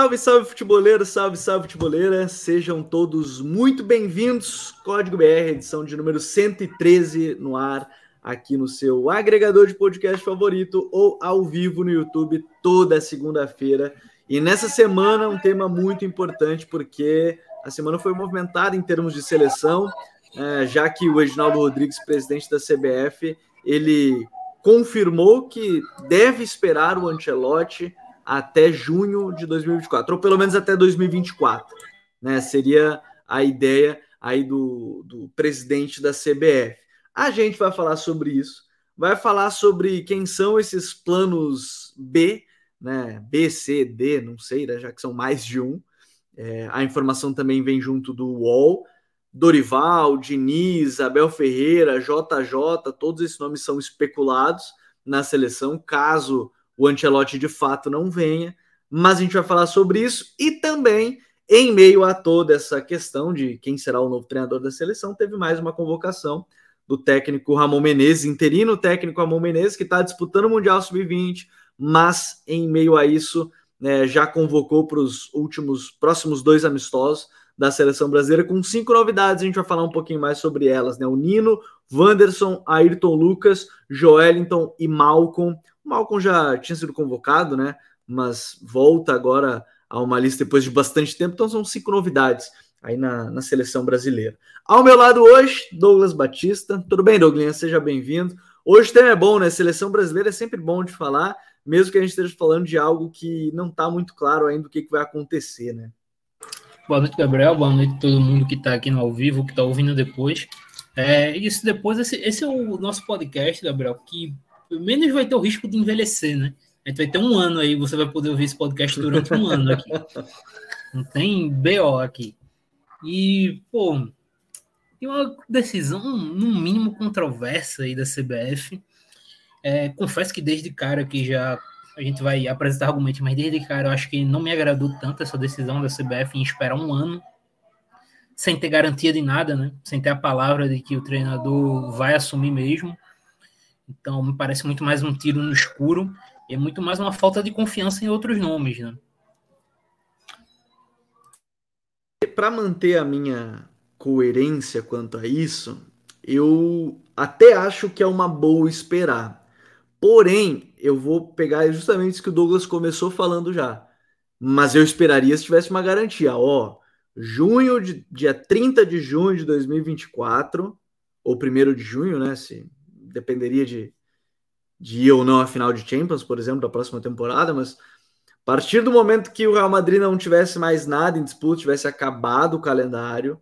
Salve, salve futeboleiro, salve, salve futeboleira. Sejam todos muito bem-vindos. Código BR, edição de número 113 no ar, aqui no seu agregador de podcast favorito ou ao vivo no YouTube toda segunda-feira. E nessa semana, um tema muito importante, porque a semana foi movimentada em termos de seleção, é, já que o Reginaldo Rodrigues, presidente da CBF, ele confirmou que deve esperar o Ancelotti até junho de 2024, ou pelo menos até 2024, né? Seria a ideia aí do, do presidente da CBF. A gente vai falar sobre isso, vai falar sobre quem são esses planos B, né? B, C, D, não sei, né? já que são mais de um. É, a informação também vem junto do UOL. Dorival, Diniz, Abel Ferreira, JJ, todos esses nomes são especulados na seleção, caso o Ancelotti de fato não venha, mas a gente vai falar sobre isso e também em meio a toda essa questão de quem será o novo treinador da seleção, teve mais uma convocação do técnico Ramon Menezes, interino técnico Ramon Menezes, que está disputando o Mundial Sub-20, mas em meio a isso né, já convocou para os últimos próximos dois amistosos da seleção brasileira com cinco novidades. A gente vai falar um pouquinho mais sobre elas, né? O Nino, Wanderson, Ayrton Lucas, Joelinton e Malcolm. O Malcolm já tinha sido convocado, né? Mas volta agora a uma lista depois de bastante tempo, então são cinco novidades aí na, na seleção brasileira. Ao meu lado hoje, Douglas Batista. Tudo bem, Douglas? Seja bem-vindo. Hoje o tema é bom, né? Seleção brasileira é sempre bom de falar, mesmo que a gente esteja falando de algo que não está muito claro ainda o que, que vai acontecer, né? Boa noite, Gabriel. Boa noite a todo mundo que está aqui no ao vivo, que está ouvindo depois. É, isso depois, esse, esse é o nosso podcast, Gabriel, que menos vai ter o risco de envelhecer, né? A gente vai ter um ano aí, você vai poder ouvir esse podcast durante um ano aqui. Não tem BO aqui. E, pô, tem uma decisão, no mínimo, controversa aí da CBF. É, confesso que desde cara que já a gente vai apresentar argumentos, mas desde cara eu acho que não me agradou tanto essa decisão da CBF em esperar um ano sem ter garantia de nada, né? Sem ter a palavra de que o treinador vai assumir mesmo. Então, me parece muito mais um tiro no escuro e é muito mais uma falta de confiança em outros nomes, né? Para manter a minha coerência quanto a isso, eu até acho que é uma boa esperar. Porém, eu vou pegar justamente isso que o Douglas começou falando já. Mas eu esperaria se tivesse uma garantia. Ó, junho de dia 30 de junho de 2024, ou 1 de junho, né? Se dependeria de, de ir ou não a final de Champions, por exemplo, da próxima temporada, mas a partir do momento que o Real Madrid não tivesse mais nada em disputa, tivesse acabado o calendário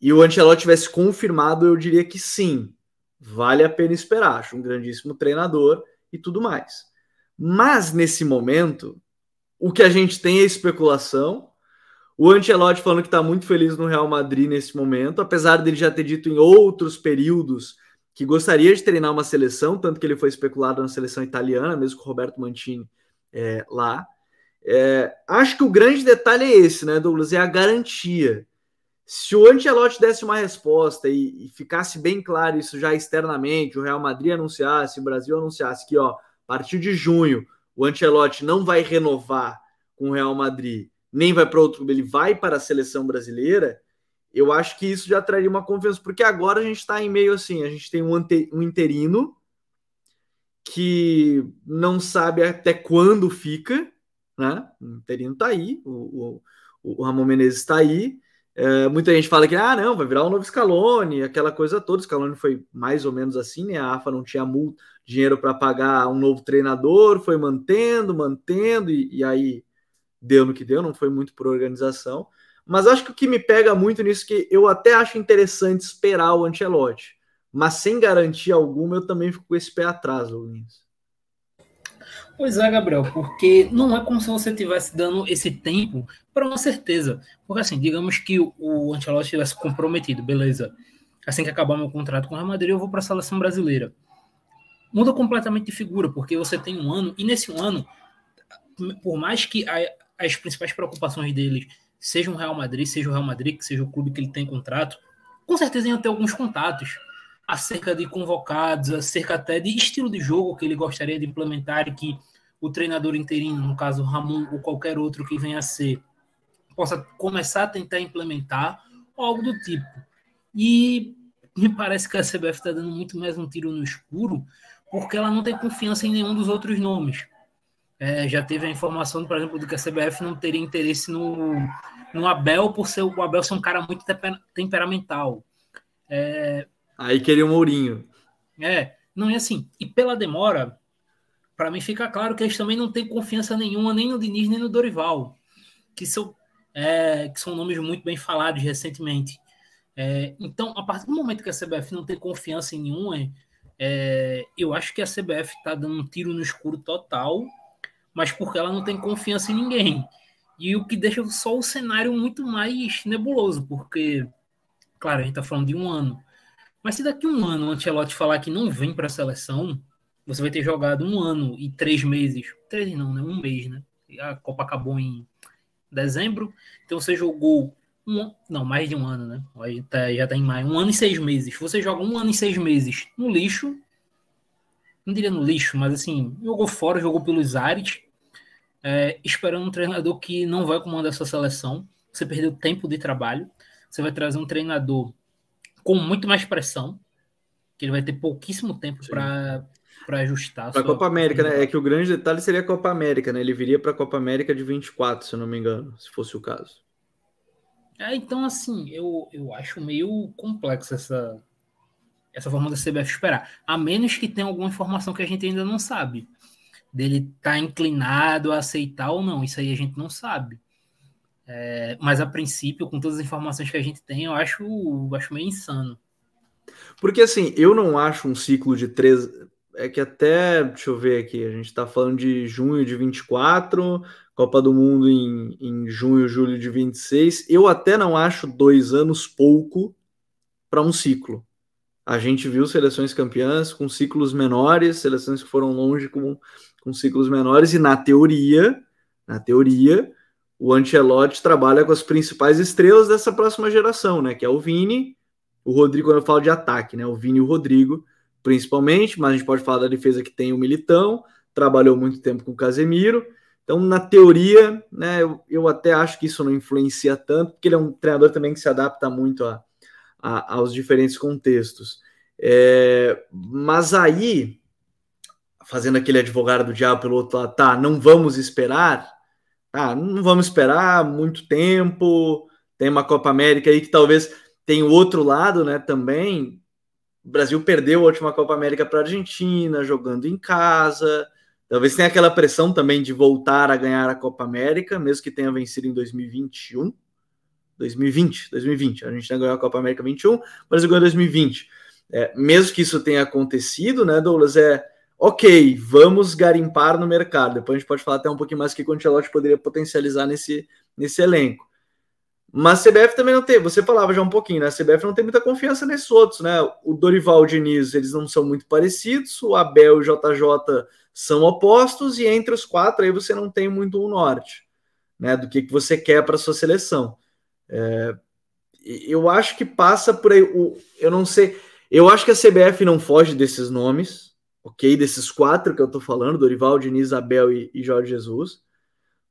e o Ancelotti tivesse confirmado, eu diria que sim, vale a pena esperar. Acho um grandíssimo treinador e tudo mais. Mas nesse momento, o que a gente tem é especulação. O Ancelotti falando que está muito feliz no Real Madrid nesse momento, apesar dele já ter dito em outros períodos que gostaria de treinar uma seleção, tanto que ele foi especulado na seleção italiana, mesmo com o Roberto Mantini é, lá. É, acho que o grande detalhe é esse, né, Douglas? É a garantia. Se o Ancelotti desse uma resposta e, e, ficasse bem claro isso já externamente, o Real Madrid anunciasse, o Brasil anunciasse que, ó, a partir de junho, o Ancelotti não vai renovar com o Real Madrid, nem vai para outro, ele vai para a seleção brasileira, eu acho que isso já traria uma confiança, porque agora a gente está em meio assim, a gente tem um, ante, um interino que não sabe até quando fica, né? O interino está aí, o, o, o Ramon Menezes está aí. É, muita gente fala que ah, não, vai virar um novo Scaloni, aquela coisa toda. O Scaloni foi mais ou menos assim, né? A AFA não tinha multa, dinheiro para pagar um novo treinador, foi mantendo, mantendo, e, e aí deu no que deu, não foi muito por organização. Mas acho que o que me pega muito nisso que eu até acho interessante esperar o Ancelotti, mas sem garantia alguma eu também fico com esse pé atrás, Luiz. Pois é, Gabriel, porque não é como se você estivesse dando esse tempo para uma certeza. Porque assim, digamos que o Ancelotti tivesse comprometido, beleza. Assim que acabar meu contrato com o Real Madrid, eu vou para a seleção brasileira. Muda completamente de figura, porque você tem um ano, e nesse ano, por mais que as principais preocupações dele seja o Real Madrid, seja o Real Madrid, que seja o clube que ele tem contrato, com certeza iam ter alguns contatos acerca de convocados, acerca até de estilo de jogo que ele gostaria de implementar e que o treinador interino, no caso Ramon ou qualquer outro que venha a ser, possa começar a tentar implementar algo do tipo. E me parece que a CBF está dando muito mais um tiro no escuro, porque ela não tem confiança em nenhum dos outros nomes. É, já teve a informação, por exemplo, de que a CBF não teria interesse no, no Abel, por ser o Abel ser um cara muito temperamental. É, Aí queria o Mourinho. É, não é assim. E pela demora, para mim fica claro que eles também não têm confiança nenhuma nem no Diniz nem no Dorival, que são, é, que são nomes muito bem falados recentemente. É, então, a partir do momento que a CBF não tem confiança em nenhum, é, é eu acho que a CBF está dando um tiro no escuro total, mas porque ela não tem confiança em ninguém. E o que deixa só o cenário muito mais nebuloso, porque, claro, a gente está falando de um ano. Mas se daqui a um ano o Ancelotti falar que não vem para a seleção, você vai ter jogado um ano e três meses. Três não, né? Um mês, né? A Copa acabou em dezembro. Então você jogou um, não, mais de um ano, né? Tá, já tá em maio. Um ano e seis meses. Você joga um ano e seis meses no lixo. Não diria no lixo, mas assim, jogou fora, jogou pelos ares. É, esperando um treinador que não vai comandar essa seleção. Você perdeu tempo de trabalho. Você vai trazer um treinador com muito mais pressão, que ele vai ter pouquíssimo tempo para para ajustar. Para a Copa América, né? É que o grande detalhe seria a Copa América, né? Ele viria para a Copa América de 24, se eu não me engano, se fosse o caso. É, então, assim, eu, eu acho meio complexo essa, essa forma da CBF esperar. A menos que tenha alguma informação que a gente ainda não sabe. Dele tá inclinado a aceitar ou não. Isso aí a gente não sabe. É, mas a princípio, com todas as informações que a gente tem, eu acho, eu acho meio insano. Porque assim, eu não acho um ciclo de três. É que até, deixa eu ver aqui, a gente está falando de junho de 24, Copa do Mundo em, em junho, julho de 26. Eu até não acho dois anos pouco para um ciclo. A gente viu seleções campeãs com ciclos menores, seleções que foram longe com, com ciclos menores, e na teoria, na teoria, o Ancelotti trabalha com as principais estrelas dessa próxima geração, né? Que é o Vini, o Rodrigo, quando eu falo de ataque, né? O Vini e o Rodrigo, principalmente, mas a gente pode falar da defesa que tem o Militão, trabalhou muito tempo com o Casemiro. Então, na teoria, né, eu, eu, até acho que isso não influencia tanto, porque ele é um treinador também que se adapta muito a, a aos diferentes contextos. É, mas aí, fazendo aquele advogado do diabo pelo outro lado, tá, não vamos esperar, tá, não vamos esperar muito tempo, tem uma Copa América aí que talvez tem o outro lado, né, também, o Brasil perdeu a última Copa América para a Argentina, jogando em casa, Talvez tenha aquela pressão também de voltar a ganhar a Copa América, mesmo que tenha vencido em 2021. 2020, 2020. A gente ganhou a Copa América 21, mas ganhou em 2020. É, mesmo que isso tenha acontecido, né, Douglas? É ok, vamos garimpar no mercado. Depois a gente pode falar até um pouquinho mais que o Ancelotti poderia potencializar nesse, nesse elenco. Mas a CBF também não tem, você falava já um pouquinho, né? A CBF não tem muita confiança nesses outros, né? O Dorival e o Diniz, eles não são muito parecidos, o Abel e o JJ são opostos e entre os quatro aí você não tem muito um norte, né? Do que, que você quer para sua seleção. É, eu acho que passa por aí. O, eu não sei. Eu acho que a CBF não foge desses nomes, ok? Desses quatro que eu tô falando: Dorival, Diniz, Abel e, e Jorge Jesus,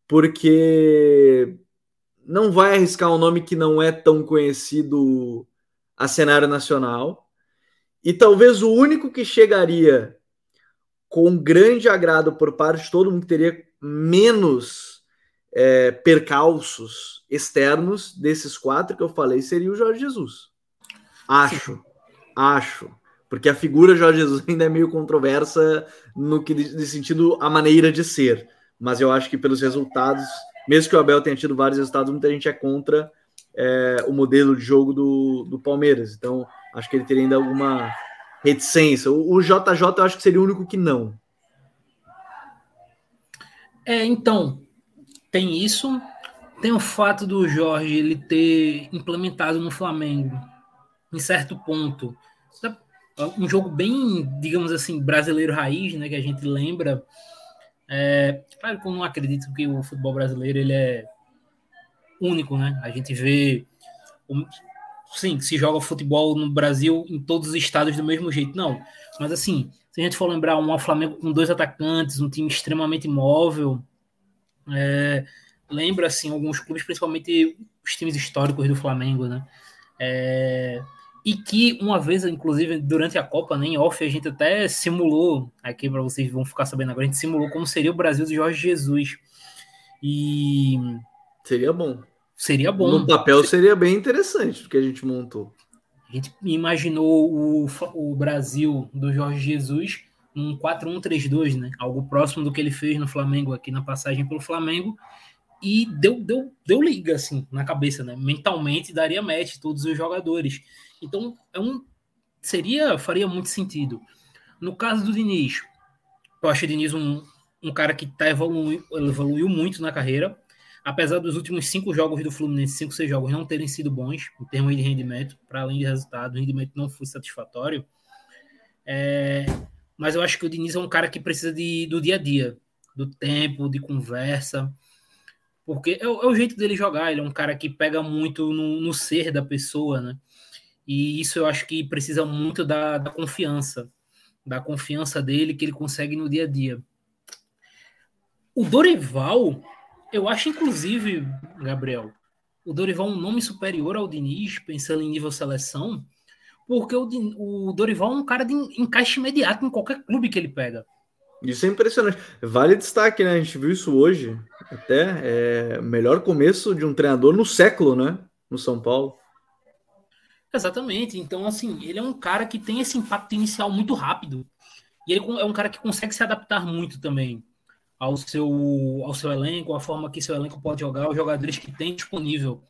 porque não vai arriscar um nome que não é tão conhecido a cenário nacional. E talvez o único que chegaria com grande agrado por parte de todo mundo que teria menos é, percalços externos desses quatro que eu falei seria o Jorge Jesus. Acho, Sim. acho. Porque a figura Jorge Jesus ainda é meio controversa no que de sentido a maneira de ser. Mas eu acho que pelos resultados, mesmo que o Abel tenha tido vários resultados, muita gente é contra é, o modelo de jogo do, do Palmeiras. Então, acho que ele teria ainda alguma reticência. O, JJ eu acho que seria o único que não. É, então, tem isso. Tem o fato do Jorge ele ter implementado no Flamengo, em certo ponto, um jogo bem, digamos assim, brasileiro raiz, né, que a gente lembra. É, claro que eu não acredito que o futebol brasileiro ele é único, né? A gente vê sim, se joga futebol no Brasil em todos os estados do mesmo jeito. Não, mas assim, Se a gente for lembrar um Flamengo com dois atacantes, um time extremamente móvel, é, lembra assim alguns clubes, principalmente os times históricos do Flamengo, né? É, e que uma vez, inclusive, durante a Copa, nem né, off, a gente até simulou, aqui para vocês vão ficar sabendo agora, a gente simulou como seria o Brasil do Jorge Jesus. E. Seria bom. Seria bom. No papel seria bem interessante o que a gente montou. A gente imaginou o, o Brasil do Jorge Jesus um 4-1-3-2, né? Algo próximo do que ele fez no Flamengo aqui na passagem pelo Flamengo. E deu, deu, deu liga, assim, na cabeça, né? Mentalmente daria match todos os jogadores. Então, é um, seria, faria muito sentido. No caso do Diniz, eu acho o Diniz um, um cara que tá evoluindo, evoluiu muito na carreira. Apesar dos últimos cinco jogos do Fluminense, cinco, seis jogos, não terem sido bons em termos de rendimento, para além de resultado, o rendimento não foi satisfatório. É, mas eu acho que o Diniz é um cara que precisa de, do dia a dia, do tempo, de conversa, porque é, é o jeito dele jogar. Ele é um cara que pega muito no, no ser da pessoa, né? E isso eu acho que precisa muito da, da confiança, da confiança dele que ele consegue no dia a dia. O Dorival, eu acho inclusive, Gabriel, o Dorival é um nome superior ao Diniz, pensando em nível seleção, porque o, o Dorival é um cara de encaixe imediato em qualquer clube que ele pega. Isso é impressionante. Vale destaque, né? A gente viu isso hoje. Até é melhor começo de um treinador no século, né? No São Paulo. Exatamente. Então, assim, ele é um cara que tem esse impacto inicial muito rápido. E ele é um cara que consegue se adaptar muito também ao seu, ao seu elenco, a forma que seu elenco pode jogar, os jogadores que tem disponível.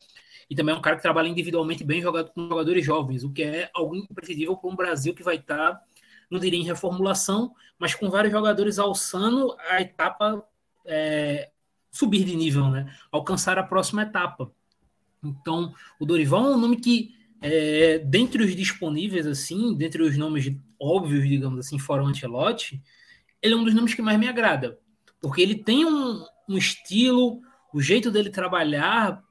E também é um cara que trabalha individualmente bem jogado com jogadores jovens, o que é algo imprescindível para um Brasil que vai estar, não diria em reformulação, mas com vários jogadores alçando a etapa é, subir de nível, né? Alcançar a próxima etapa. Então, o Dorival é um nome que é, dentre os disponíveis, assim, dentre os nomes óbvios, digamos assim, fora o Ancelotti, ele é um dos nomes que mais me agrada. Porque ele tem um, um estilo, o jeito dele trabalhar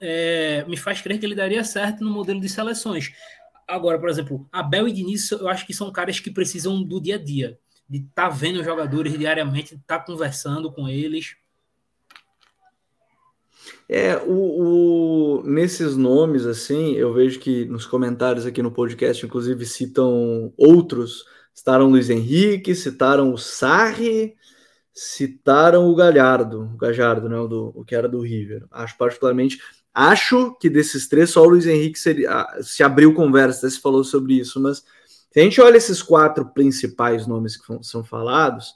é, me faz crer que ele daria certo no modelo de seleções. Agora, por exemplo, Abel e Diniz, eu acho que são caras que precisam do dia a dia, de estar tá vendo os jogadores diariamente, estar tá conversando com eles. É, o, o, nesses nomes, assim, eu vejo que nos comentários aqui no podcast, inclusive, citam outros. Citaram Luiz Henrique, citaram o Sarri, citaram o Galhardo, o Gajardo, né, o, do, o que era do River. Acho particularmente, acho que desses três, só o Luiz Henrique seria, ah, se abriu conversa, se falou sobre isso, mas se a gente olha esses quatro principais nomes que são falados,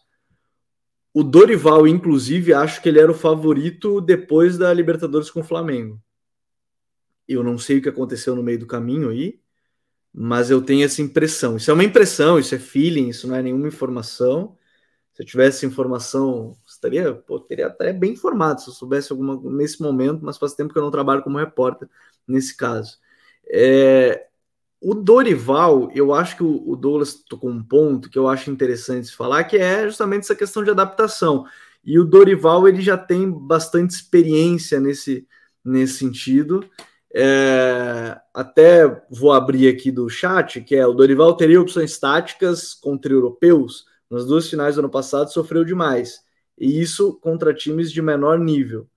o Dorival, inclusive, acho que ele era o favorito depois da Libertadores com o Flamengo. Eu não sei o que aconteceu no meio do caminho aí, mas eu tenho essa impressão. Isso é uma impressão, isso é feeling, isso não é nenhuma informação. Se eu tivesse informação, estaria, pô, teria até bem informado se eu soubesse alguma nesse momento, mas faz tempo que eu não trabalho como repórter nesse caso. É, o Dorival, eu acho que o, Douglas tocou um ponto que eu acho interessante falar, que é justamente essa questão de adaptação. E o Dorival ele já tem bastante experiência nesse, nesse sentido. É, até vou abrir aqui do chat, que é o Dorival teria opções táticas contra europeus. Nas duas finais do ano passado sofreu demais. E isso contra times de menor nível.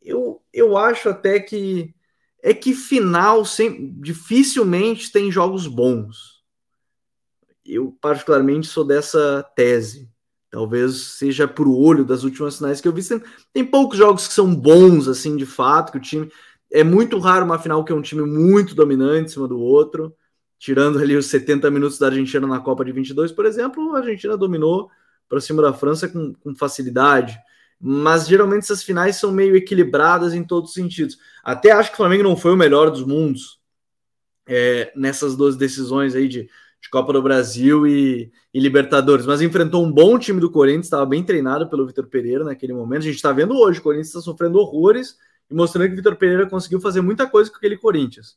Eu, eu acho até que é que final sem, dificilmente tem jogos bons. Eu, particularmente, sou dessa tese. Talvez seja por olho das últimas finais que eu vi. Tem, tem poucos jogos que são bons, assim, de fato, que o time. É muito raro uma final que é um time muito dominante em cima do outro. Tirando ali os 70 minutos da Argentina na Copa de 22, por exemplo, a Argentina dominou para cima da França com, com facilidade mas geralmente essas finais são meio equilibradas em todos os sentidos. Até acho que o Flamengo não foi o melhor dos mundos é, nessas duas decisões aí de, de Copa do Brasil e, e, Libertadores, mas enfrentou um bom time do Corinthians, estava bem treinado pelo Vitor Pereira naquele momento. A gente está vendo hoje, o Corinthians está sofrendo horrores e mostrando que o Vitor Pereira conseguiu fazer muita coisa com aquele Corinthians.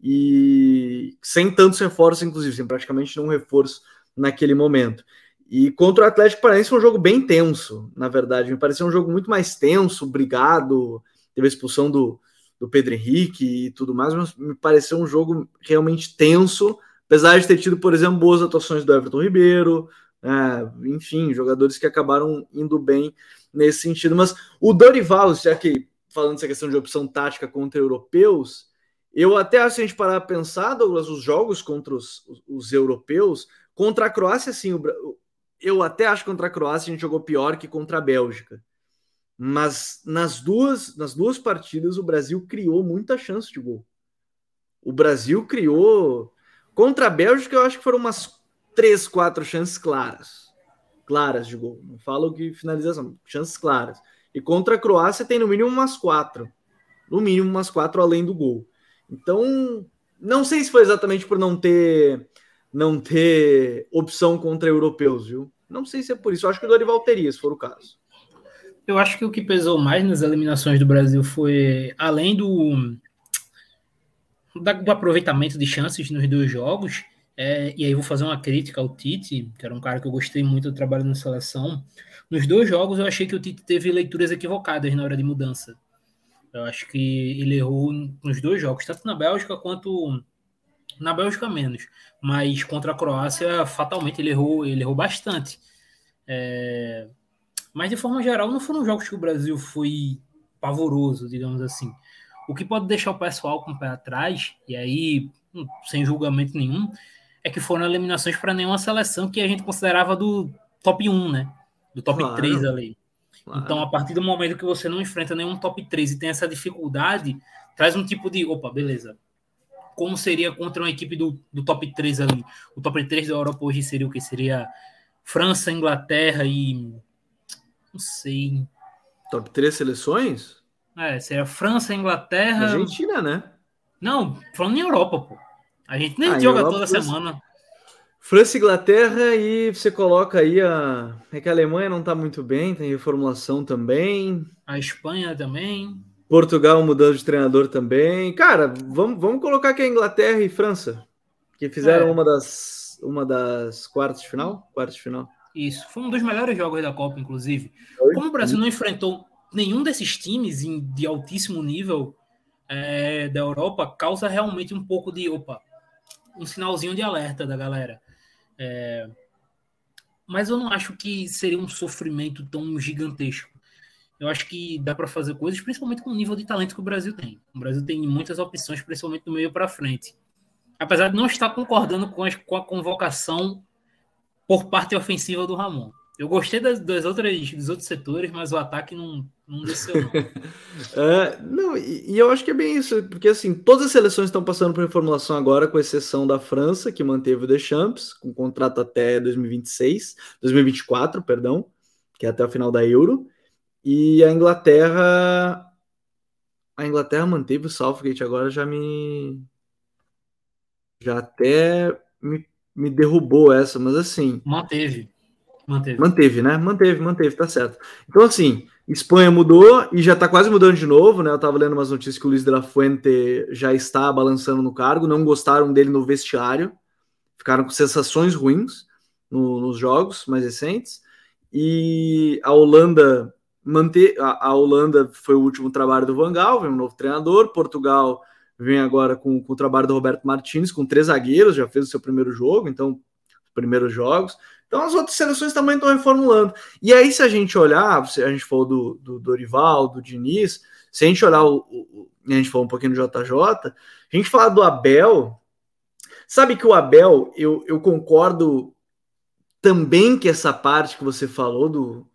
E sem tantos reforços, inclusive, sem praticamente nenhum reforço naquele momento. E contra o Atlético Paranaense foi um jogo bem tenso, na verdade. Me pareceu um jogo muito mais tenso, brigado. Teve a expulsão do, do Pedro Henrique e tudo mais, mas me pareceu um jogo realmente tenso, apesar de ter tido, por exemplo, boas atuações do Everton Ribeiro, É, enfim, jogadores que acabaram indo bem nesse sentido. Mas o Dorival, já que falando dessa questão de opção tática contra europeus, eu até acho que a gente parar a pensar, Douglas, os jogos contra os, os, os europeus, contra a Croácia, sim, o, eu até acho que contra a Croácia a gente jogou pior que contra a Bélgica. Mas nas duas, nas duas partidas o Brasil criou muita chance de gol. O Brasil criou. Contra a Bélgica, eu acho que foram umas três, quatro chances claras. Claras de gol. Não falo que finalização, chances claras. E contra a Croácia tem no mínimo umas quatro. No mínimo umas quatro além do gol. Então, não sei se foi exatamente por não ter não ter opção contra europeus, viu? Não sei se é por isso. Eu acho que o Dorival teria, se for o caso. Eu acho que o que pesou mais nas eliminações do Brasil foi, além do, do aproveitamento de chances nos dois jogos, é, e aí vou fazer uma crítica ao Tite, que era um cara que eu gostei muito do trabalho na seleção. Nos dois jogos eu achei que o Tite teve leituras equivocadas na hora de mudança. Eu acho que ele errou nos dois jogos, tanto na Bélgica quanto na Bélgica menos, mas contra a Croácia fatalmente ele errou, ele errou bastante. É... Mas de forma geral não foram jogos que o Brasil foi pavoroso, digamos assim. O que pode deixar o pessoal com o pé atrás, e aí hum, sem julgamento nenhum, é que foram eliminações para nenhuma seleção que a gente considerava do top 1, né? Do top claro. 3 ali. Claro. Então, a partir do momento que você não enfrenta nenhum top 3 e tem essa dificuldade, traz um tipo de, opa, beleza. Como seria contra uma equipe do, do top 3 ali? O top 3 da Europa hoje seria o que? Seria França, Inglaterra e. Não sei. Top 3 seleções? É, seria França, Inglaterra. Argentina, né? Não, falando em Europa, pô. A gente nem ah, joga Europa, toda semana. França e Inglaterra e você coloca aí a. É que a Alemanha não está muito bem, tem reformulação também. A Espanha também. Portugal mudando de treinador também. Cara, vamos, vamos colocar aqui a Inglaterra e França, que fizeram é. uma, das, uma das quartas de final? Quartas de final. Isso, foi um dos melhores jogos da Copa, inclusive. Oi? Como o Brasil não enfrentou nenhum desses times de altíssimo nível é, da Europa, causa realmente um pouco de, opa, um sinalzinho de alerta da galera. É... Mas eu não acho que seria um sofrimento tão gigantesco. Eu acho que dá para fazer coisas, principalmente com o nível de talento que o Brasil tem. O Brasil tem muitas opções, principalmente do meio para frente. Apesar de não estar concordando com, com a convocação por parte ofensiva do Ramon. Eu gostei das, das outras, dos outros setores, mas o ataque não, não desceu. Não. é, não, e, e, eu acho que é bem isso, porque assim, todas as seleções estão passando por reformulação agora, com exceção da França, que manteve o Deschamps, com contrato até 2026, 2024, perdão, que é até o final da Euro. E a Inglaterra. A Inglaterra manteve o Southgate, agora já me. Já até me, me derrubou essa, mas assim. Manteve. Manteve. Manteve, né? Manteve, manteve, tá certo. Então, assim, Espanha mudou e já tá quase mudando de novo, né? Eu tava lendo umas notícias que o Luiz de la Fuente já está balançando no cargo, não gostaram dele no vestiário, ficaram com sensações ruins no, nos jogos mais recentes. E a Holanda manter a, a, Holanda foi o último trabalho do Van Gaal, vem um novo treinador. Portugal vem agora com, com o trabalho do Roberto Martins, com três zagueiros, já fez o seu primeiro jogo, então primeiros jogos. Então as outras seleções também estão reformulando. E aí, se a gente olhar, a gente falou do, do Dorival, do Diniz, se a gente olhar o, o, a gente falou um pouquinho do JJ, a gente falar do Abel, sabe que o Abel, eu, eu concordo também que essa parte que você falou do,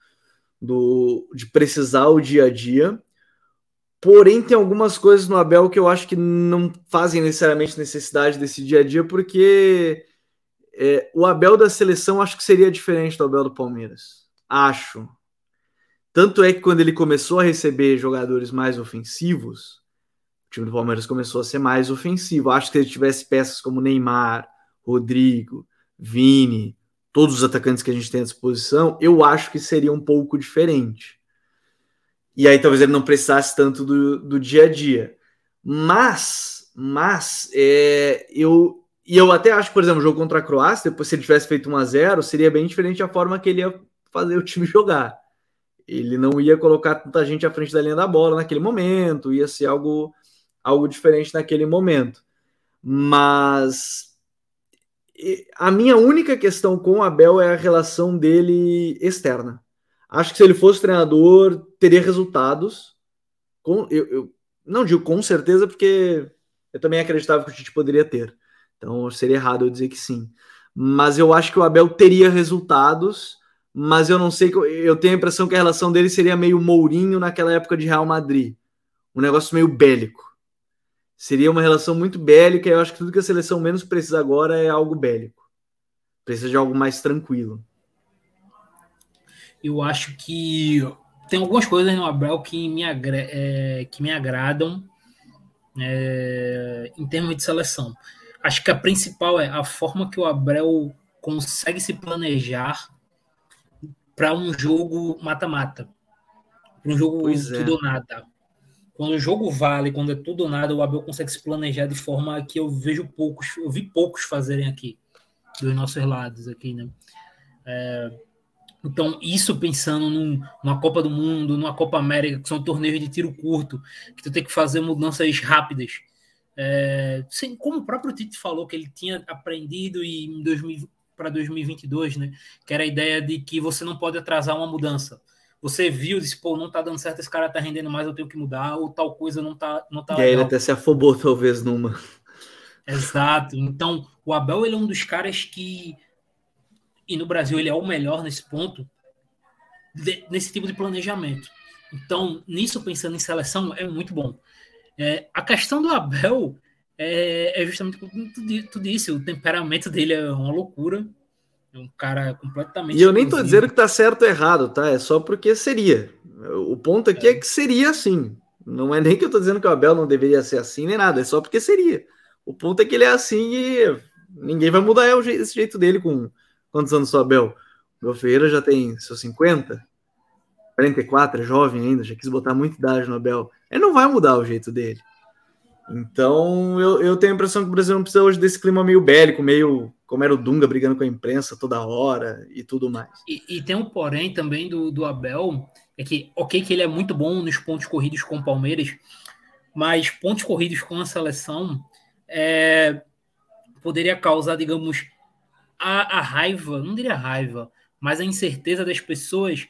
do de precisar o dia a dia, porém tem algumas coisas no Abel que eu acho que não fazem necessariamente necessidade desse dia a dia, porque é, o Abel da seleção acho que seria diferente do Abel do Palmeiras. Acho. Tanto é que quando ele começou a receber jogadores mais ofensivos, o time do Palmeiras começou a ser mais ofensivo. Acho que se ele tivesse peças como Neymar, Rodrigo, Vini, todos os atacantes que a gente tem à disposição, eu acho que seria um pouco diferente. E aí talvez ele não precisasse tanto do, do dia a dia. Mas, mas é, eu, e eu até acho, por exemplo, o jogo contra a Croácia, depois se ele tivesse feito 1 a 0 seria bem diferente a forma que ele ia fazer o time jogar. Ele não ia colocar tanta gente à frente da linha da bola naquele momento, ia ser algo, algo diferente naquele momento. Mas a minha única questão com o Abel é a relação dele externa. Acho que se ele fosse treinador, teria resultados. Com, eu, eu não digo com certeza, porque eu também acreditava que o Tite poderia ter. Então seria errado eu dizer que sim. Mas eu acho que o Abel teria resultados, mas eu não sei. Eu tenho a impressão que a relação dele seria meio Mourinho naquela época de Real Madrid. Um negócio meio bélico. Seria uma relação muito bélica, e eu acho que tudo que a seleção menos precisa agora é algo bélico. Precisa de algo mais tranquilo. Eu acho que tem algumas coisas no Abel que me, agra é, que me agradam é, em termos de seleção. Acho que a principal é a forma que o Abel consegue se planejar para um jogo mata-mata, para um jogo pois tudo é. ou nada. Quando o jogo vale, quando é tudo ou nada, o Abel consegue se planejar de forma que eu vejo poucos, eu vi poucos fazerem aqui, dos nossos lados aqui, né? É, então, isso pensando num, numa Copa do Mundo, numa Copa América, que são torneios de tiro curto, que tu tem que fazer mudanças rápidas. É, sim, como o próprio Tite falou que ele tinha aprendido 2000 para 2022, né? Que era a ideia de que você não pode atrasar uma mudança. Você viu, disse, pô, não tá dando certo, esse cara tá rendendo mais, eu tenho que mudar, ou tal coisa não tá, não tá E aí ele até se afobou, talvez, numa. Exato. Então, o Abel ele é um dos caras que e no Brasil ele é o melhor nesse ponto, de, nesse tipo de planejamento. Então, nisso, pensando em seleção, é muito bom. É, a questão do Abel é, é justamente como tu, tu, disse, o temperamento dele é uma loucura. É um cara completamente. E eu nem tô dizendo que tá certo ou errado, tá? É só porque seria. O ponto aqui é, é que seria assim. Não é nem que eu tô dizendo que o Abel não deveria ser assim, nem nada, é só porque seria. O ponto é que ele é assim e ninguém vai mudar esse jeito dele com Quantos anos o Abel? O Abel Ferreira já tem seus 50, 44, é jovem ainda, já quis botar muita idade no Abel. Ele não vai mudar o jeito dele. Então, eu, eu tenho a impressão que o Brasil não precisa hoje desse clima meio bélico, meio como era o Dunga brigando com a imprensa toda hora e tudo mais. E, e tem um porém também do, do Abel, é que, ok, que ele é muito bom nos pontos corridos com o Palmeiras, mas pontos corridos com a seleção é, poderia causar, digamos, a, a raiva, não diria raiva, mas a incerteza das pessoas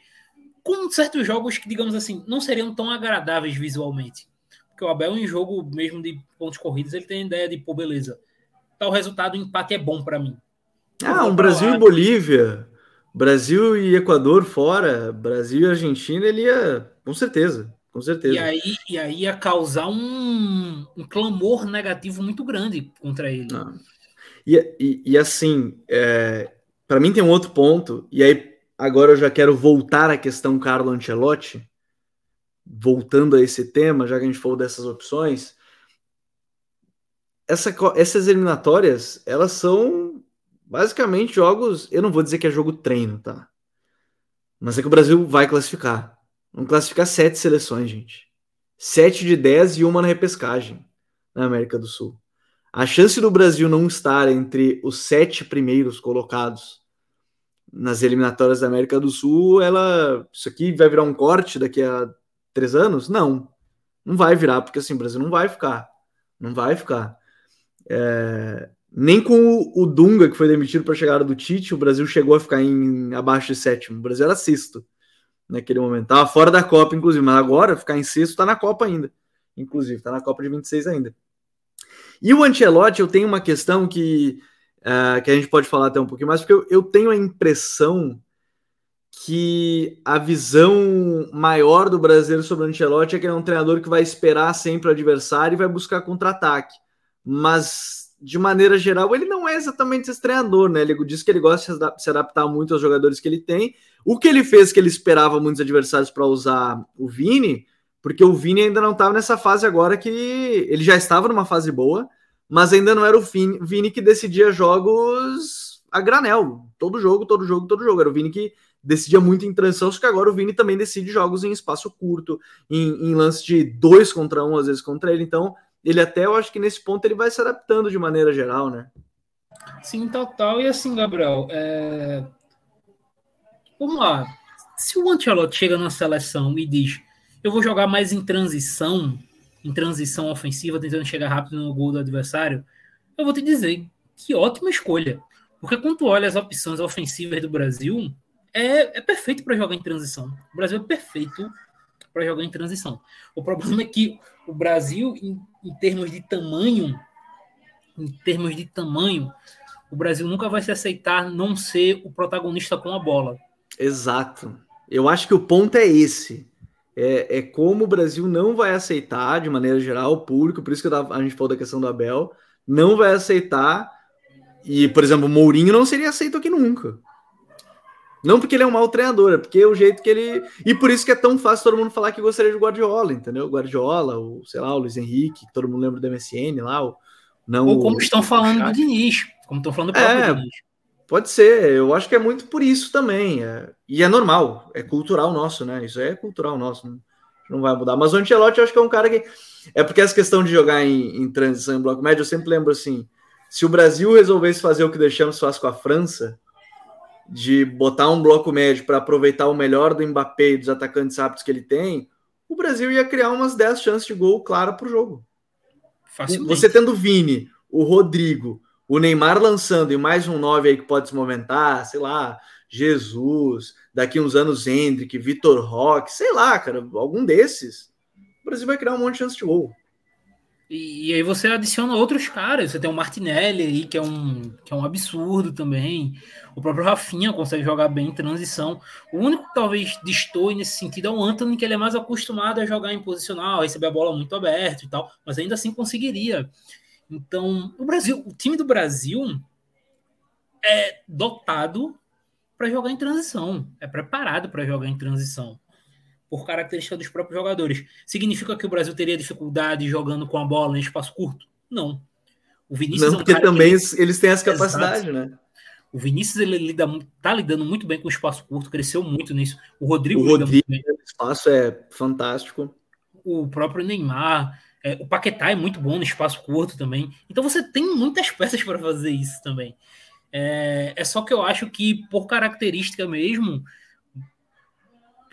com certos jogos que, digamos assim, não seriam tão agradáveis visualmente. Porque o Abel, em jogo mesmo de pontos corridos, ele tem a ideia de, pô, beleza, tal resultado, o empate é bom para mim. Ah, um Brasil lá, e Bolívia, Brasil e Equador fora, Brasil e Argentina, ele ia, com certeza, com certeza. E aí, e aí ia causar um, um clamor negativo muito grande contra ele. Não. E, e, e assim, é, para mim tem um outro ponto, e aí agora eu já quero voltar à questão Carlo Ancelotti, voltando a esse tema, já que a gente falou dessas opções. Essa, essas eliminatórias, elas são basicamente jogos. Eu não vou dizer que é jogo treino, tá? Mas é que o Brasil vai classificar. Vamos classificar sete seleções, gente. Sete de dez e uma na repescagem na América do Sul. A chance do Brasil não estar entre os sete primeiros colocados nas eliminatórias da América do Sul, ela. Isso aqui vai virar um corte daqui a três anos? Não. Não vai virar, porque assim, o Brasil não vai ficar. Não vai ficar. É, nem com o, Dunga, que foi demitido para a chegada do Tite, o Brasil chegou a ficar em abaixo de sétimo. O Brasil era sexto naquele momento. Fora da Copa, inclusive, mas agora ficar em sexto tá na Copa ainda. Inclusive, tá na Copa de 26 ainda. E o Ancelotti, eu tenho uma questão que, uh, que a gente pode falar até um pouquinho mais, porque eu, eu tenho a impressão que a visão maior do brasileiro sobre o Ancelotti é que ele é um treinador que vai esperar sempre o adversário e vai buscar contra-ataque. Mas, de maneira geral, ele não é exatamente esse treinador, né? Ele diz que ele gosta de se adaptar muito aos jogadores que ele tem. O que ele fez que ele esperava muitos adversários para usar o Vini porque o Vini ainda não estava nessa fase agora que ele já estava numa fase boa, mas ainda não era o Vini que decidia jogos a granel, todo jogo, todo jogo, todo jogo. Era o Vini que decidia muito em transição, só que agora o Vini também decide jogos em espaço curto, em, em lance de dois contra um, às vezes contra ele. Então, ele até, eu acho que nesse ponto ele vai se adaptando de maneira geral, né? Sim, total. E assim, Gabriel, é... vamos lá. Se o Ancelotti chega na seleção e diz eu vou jogar mais em transição, em transição ofensiva, tentando chegar rápido no gol do adversário. Eu vou te dizer que ótima escolha. Porque quando tu olha as opções ofensivas do Brasil, é, é perfeito para jogar em transição. O Brasil é perfeito para jogar em transição. O problema é que o Brasil, em, em termos de tamanho, em termos de tamanho, o Brasil nunca vai se aceitar não ser o protagonista com a bola. Exato. Eu acho que o ponto é esse. É, é como o Brasil não vai aceitar, de maneira geral, o público, por isso que a gente falou da questão do Abel, não vai aceitar. E, por exemplo, o Mourinho não seria aceito aqui nunca. Não porque ele é um mau treinador, é porque é o jeito que ele. E por isso que é tão fácil todo mundo falar que gostaria de Guardiola, entendeu? Guardiola, o, sei lá, o Luiz Henrique, que todo mundo lembra do MSN lá. O, não Ou como o... estão falando do Diniz, como estão falando do próprio é, Diniz. Pode ser, eu acho que é muito por isso também. É... E é normal, é cultural nosso, né? Isso é cultural nosso, não, não vai mudar. Mas o Ancelotti eu acho que é um cara que. É porque essa questão de jogar em, em transição em bloco médio, eu sempre lembro assim: se o Brasil resolvesse fazer o que deixamos faz com a França de botar um bloco médio para aproveitar o melhor do Mbappé e dos atacantes rápidos que ele tem, o Brasil ia criar umas 10 chances de gol clara para o jogo. Facilmente. Você tendo o Vini, o Rodrigo, o Neymar lançando e mais um 9 aí que pode se movimentar, sei lá, Jesus, daqui uns anos Hendrick, Vitor Roque, sei lá, cara, algum desses, o Brasil vai criar um monte de chance de gol. E, aí você adiciona outros caras. Você tem o Martinelli aí, que é um, que é um absurdo também. O próprio Rafinha consegue jogar bem em transição. O único que talvez destoe nesse sentido é o Anthony, que ele é mais acostumado a jogar em posicional, receber a bola muito aberto e tal, mas ainda assim conseguiria. Então, o Brasil, o time do Brasil é dotado para jogar em transição, é preparado para jogar em transição por característica dos próprios jogadores. Significa que o Brasil teria dificuldade jogando com a bola em espaço curto? Não. O Vinícius Não, porque é um também ele... eles têm essa capacidade, Exato. né? O Vinícius ele lida, tá lidando muito bem com o espaço curto, cresceu muito nisso. O Rodrigo, o Rodrigo o espaço é fantástico. O próprio Neymar, é, o Paquetá é muito bom no espaço curto também. Então você tem muitas peças para fazer isso também. É, é, só que eu acho que, por característica mesmo,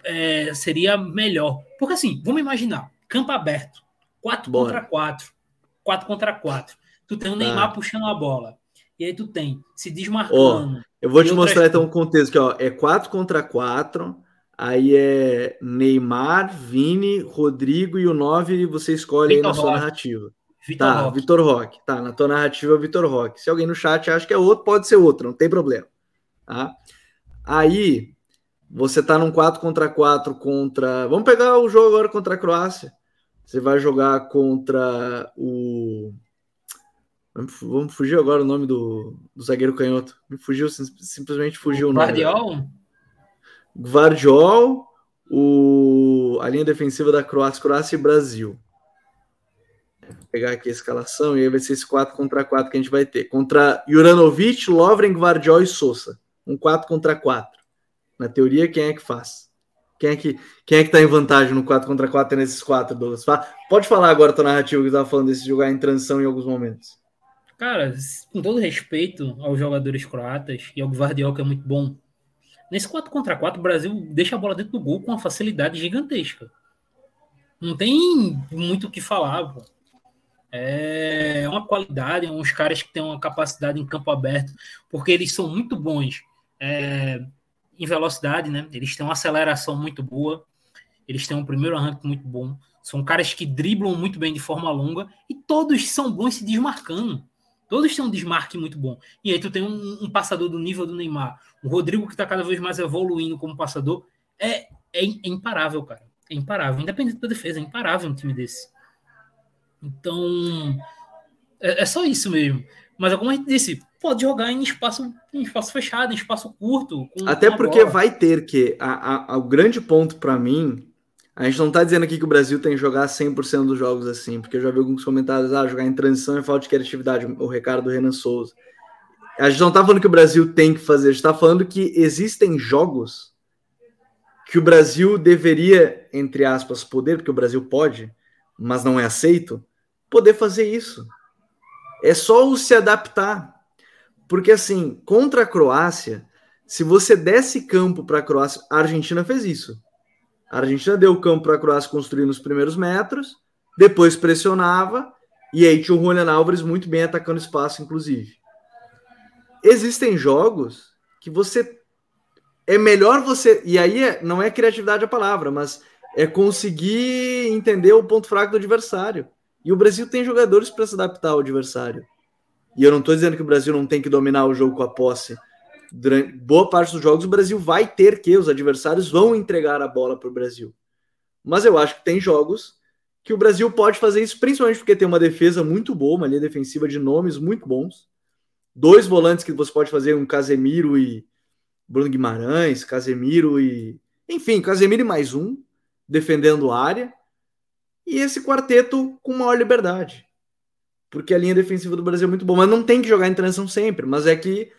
é, seria melhor. Porque assim, vamos imaginar, campo aberto, 4 contra 4, 4 contra 4. Tu tem o Neymar ah. puxando a bola. E aí tu tem se desmarcando. Oh, eu vou te mostrar então o um contexto que ó, é 4 contra 4. Aí é Neymar, Vini, Rodrigo e o 9 você escolhe Victor aí na sua Roque. narrativa. Vitor tá, Roque. Vitor Roque. Tá, na tua narrativa, Vitor Roque. Se alguém no chat acha que é outro, pode ser outro, não tem problema. Tá? Aí, você tá num 4 contra 4 contra. Vamos pegar o jogo agora contra a Croácia. Você vai jogar contra o. Vamos fugir agora o nome do, do zagueiro canhoto. Me fugiu, simplesmente fugiu o, o nome. Guardiol? Guardiol, o, a linha defensiva da Croácia, Croácia e Brasil. Vou pegar aqui a escalação e aí vai ser esse 4 contra 4 que a gente vai ter. Contra Juranovic, Lovren, Guardiol e Sousa. Um 4 contra 4. Na teoria, quem é que faz? Quem é que, quem é que tá em vantagem no 4 contra 4 nesses quatro, Douglas? Pode falar agora a tua narrativa que tava falando desse jogar em transição em alguns momentos. Cara, com todo respeito aos jogadores croatas e ao Guardiol, que é muito bom, nesse 4 contra 4 o Brasil deixa a bola dentro do gol com uma facilidade gigantesca. Não tem muito o que falar, pô. É uma qualidade, uns caras que têm uma capacidade em campo aberto, porque eles são muito bons. É, em velocidade, né? Eles têm uma aceleração muito boa, eles têm um primeiro arranque muito bom. São caras que driblam muito bem de forma longa e todos são bons se desmarcando. Todos têm um desmarque muito bom. E aí tu tem um, um passador do nível do Neymar. O Rodrigo, que está cada vez mais evoluindo como passador, é, é, é, imparável, cara. É imparável. Independente da defesa, é imparável um time desse. Então, é, é só isso mesmo. Mas como a gente disse, pode jogar em espaço, em espaço fechado, em espaço curto. Até porque bola. vai ter que. A, a, o grande ponto para mim. A gente não está dizendo aqui que o Brasil tem que jogar 100% dos jogos assim, porque eu já vi alguns comentários, ah, jogar em transição é falta de criatividade, o recado do Renan Souza. A gente não está falando que o Brasil tem que fazer, a gente está falando que existem jogos que o Brasil deveria, entre aspas, poder, porque o Brasil pode, mas não é aceito, poder fazer isso. É só o se adaptar. Porque, assim, contra a Croácia, se você desse campo para a Croácia, a Argentina fez isso. A Argentina deu campo para a Croácia construir nos primeiros metros, depois pressionava, e aí tinha o Julian Álvares muito bem atacando espaço, inclusive. existem jogos que você é melhor você. E aí é, não é criatividade a palavra, mas é conseguir entender o ponto fraco do adversário. E o Brasil tem jogadores para se adaptar ao adversário. E eu não estou dizendo que o Brasil não tem que dominar o jogo com a posse. Durante boa parte dos jogos, o Brasil vai ter que, os adversários vão entregar a bola para o Brasil. Mas eu acho que tem jogos que o Brasil pode fazer isso, principalmente porque tem uma defesa muito boa, uma linha defensiva de nomes muito bons. Dois volantes que você pode fazer, um Casemiro e Bruno Guimarães, Casemiro e. Enfim, Casemiro e mais um, defendendo a área. E esse quarteto com maior liberdade. Porque a linha defensiva do Brasil é muito boa. Mas não tem que jogar em transição sempre. Mas é que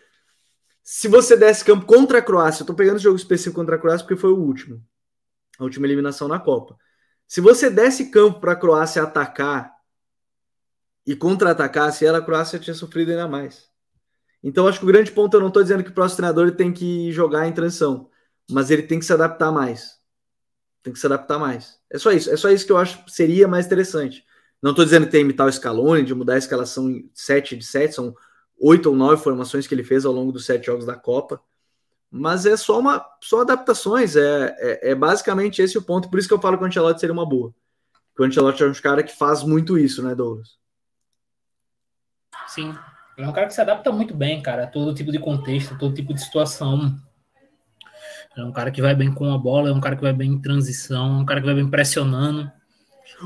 se você desse campo contra a Croácia, eu tô pegando esse jogo específico contra a Croácia porque foi o último. A última eliminação na Copa. Se você desse campo para a Croácia atacar e contra-atacasse ela, a Croácia tinha sofrido ainda mais. Então, acho que o grande ponto, eu não estou dizendo que o próximo treinador tem que jogar em transição, mas ele tem que se adaptar mais. Tem que se adaptar mais. É só isso. É só isso que eu acho que seria mais interessante. Não estou dizendo que tem que imitar o Scaloni, de mudar a escalação em 7 de 7, são oito ou nove formações que ele fez ao longo dos sete jogos da Copa. Mas é só uma só adaptações. É, é, é basicamente esse o ponto. Por isso que eu falo que o Ancelotti seria uma boa. Porque o Ancelotti é um cara que faz muito isso, né, Douglas? Sim. é um cara que se adapta muito bem, cara, a todo tipo de contexto, a todo tipo de situação. É um cara que vai bem com a bola, é um cara que vai bem em transição, é um cara que vai bem pressionando.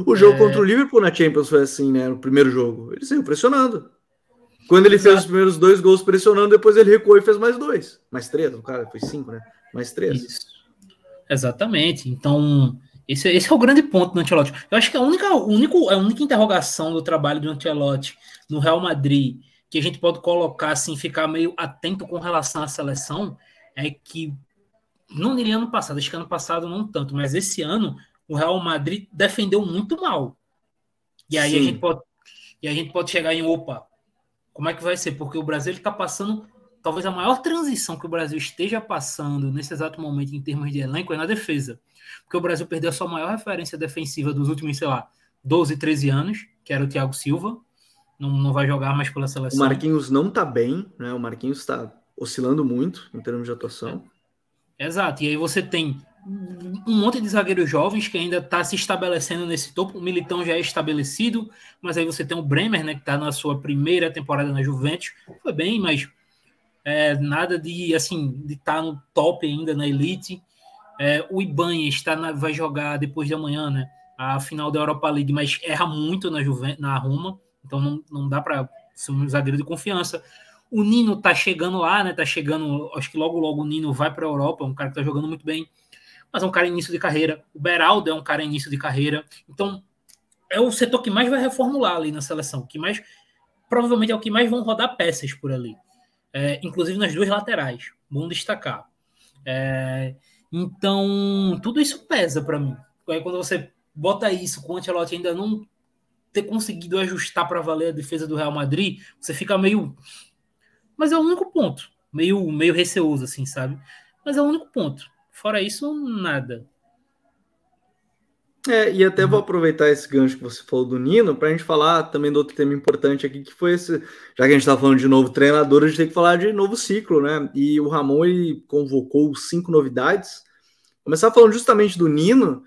O jogo é... contra o Liverpool na Champions foi assim, né? No primeiro jogo. Ele saiu pressionando. Quando ele Exato. fez os primeiros dois gols pressionando, depois ele recuou e fez mais dois. Mais três, no cara, foi cinco, né? Mais três. Isso. Exatamente. Então, esse, esse, é o grande ponto do Ancelotti. Eu acho que a única, único, a única interrogação do trabalho do Ancelotti no Real Madrid, que a gente pode colocar assim, ficar meio atento com relação à seleção, é que não diria ano passado, acho que ano passado não tanto, mas esse ano o Real Madrid defendeu muito mal. E aí Sim. a gente pode e a gente pode chegar em opa, como é que vai ser? Porque o Brasil está passando talvez a maior transição que o Brasil esteja passando nesse exato momento em termos de elenco é na defesa. Porque o Brasil perdeu a sua maior referência defensiva dos últimos, sei lá, 12, 13 anos, que era o Thiago Silva. Não, não vai jogar mais pela seleção. O Marquinhos não está bem, né? O Marquinhos está oscilando muito em termos de atuação. É. Exato. E aí você tem um monte de zagueiros jovens que ainda está se estabelecendo nesse topo. O Militão já é estabelecido, mas aí você tem o Bremer, né, que está na sua primeira temporada na Juventus. Foi bem, mas é, nada de assim de estar tá no top ainda na elite. É, o Ibanha está na, vai jogar depois de amanhã, né? A final da Europa League, mas erra muito na Juventus, na Roma, então não, não dá para ser um zagueiro de confiança. O Nino tá chegando lá, né? Tá chegando, acho que logo logo o Nino vai para a Europa, um cara que tá jogando muito bem mas é um cara início de carreira. O Beraldo é um cara início de carreira. Então, é o setor que mais vai reformular ali na seleção, que mais provavelmente é o que mais vão rodar peças por ali, é, inclusive nas duas laterais. Bom destacar. É, então, tudo isso pesa para mim. Aí, quando você bota isso com o Ancelotti ainda não ter conseguido ajustar para valer a defesa do Real Madrid, você fica meio. Mas é o único ponto. Meio, meio receoso, assim, sabe? Mas é o único ponto. Fora isso, nada. É, e até vou aproveitar esse gancho que você falou do Nino para a gente falar também do outro tema importante aqui, que foi esse. Já que a gente está falando de novo treinador, a gente tem que falar de novo ciclo, né? E o Ramon ele convocou cinco novidades. Começar falando justamente do Nino,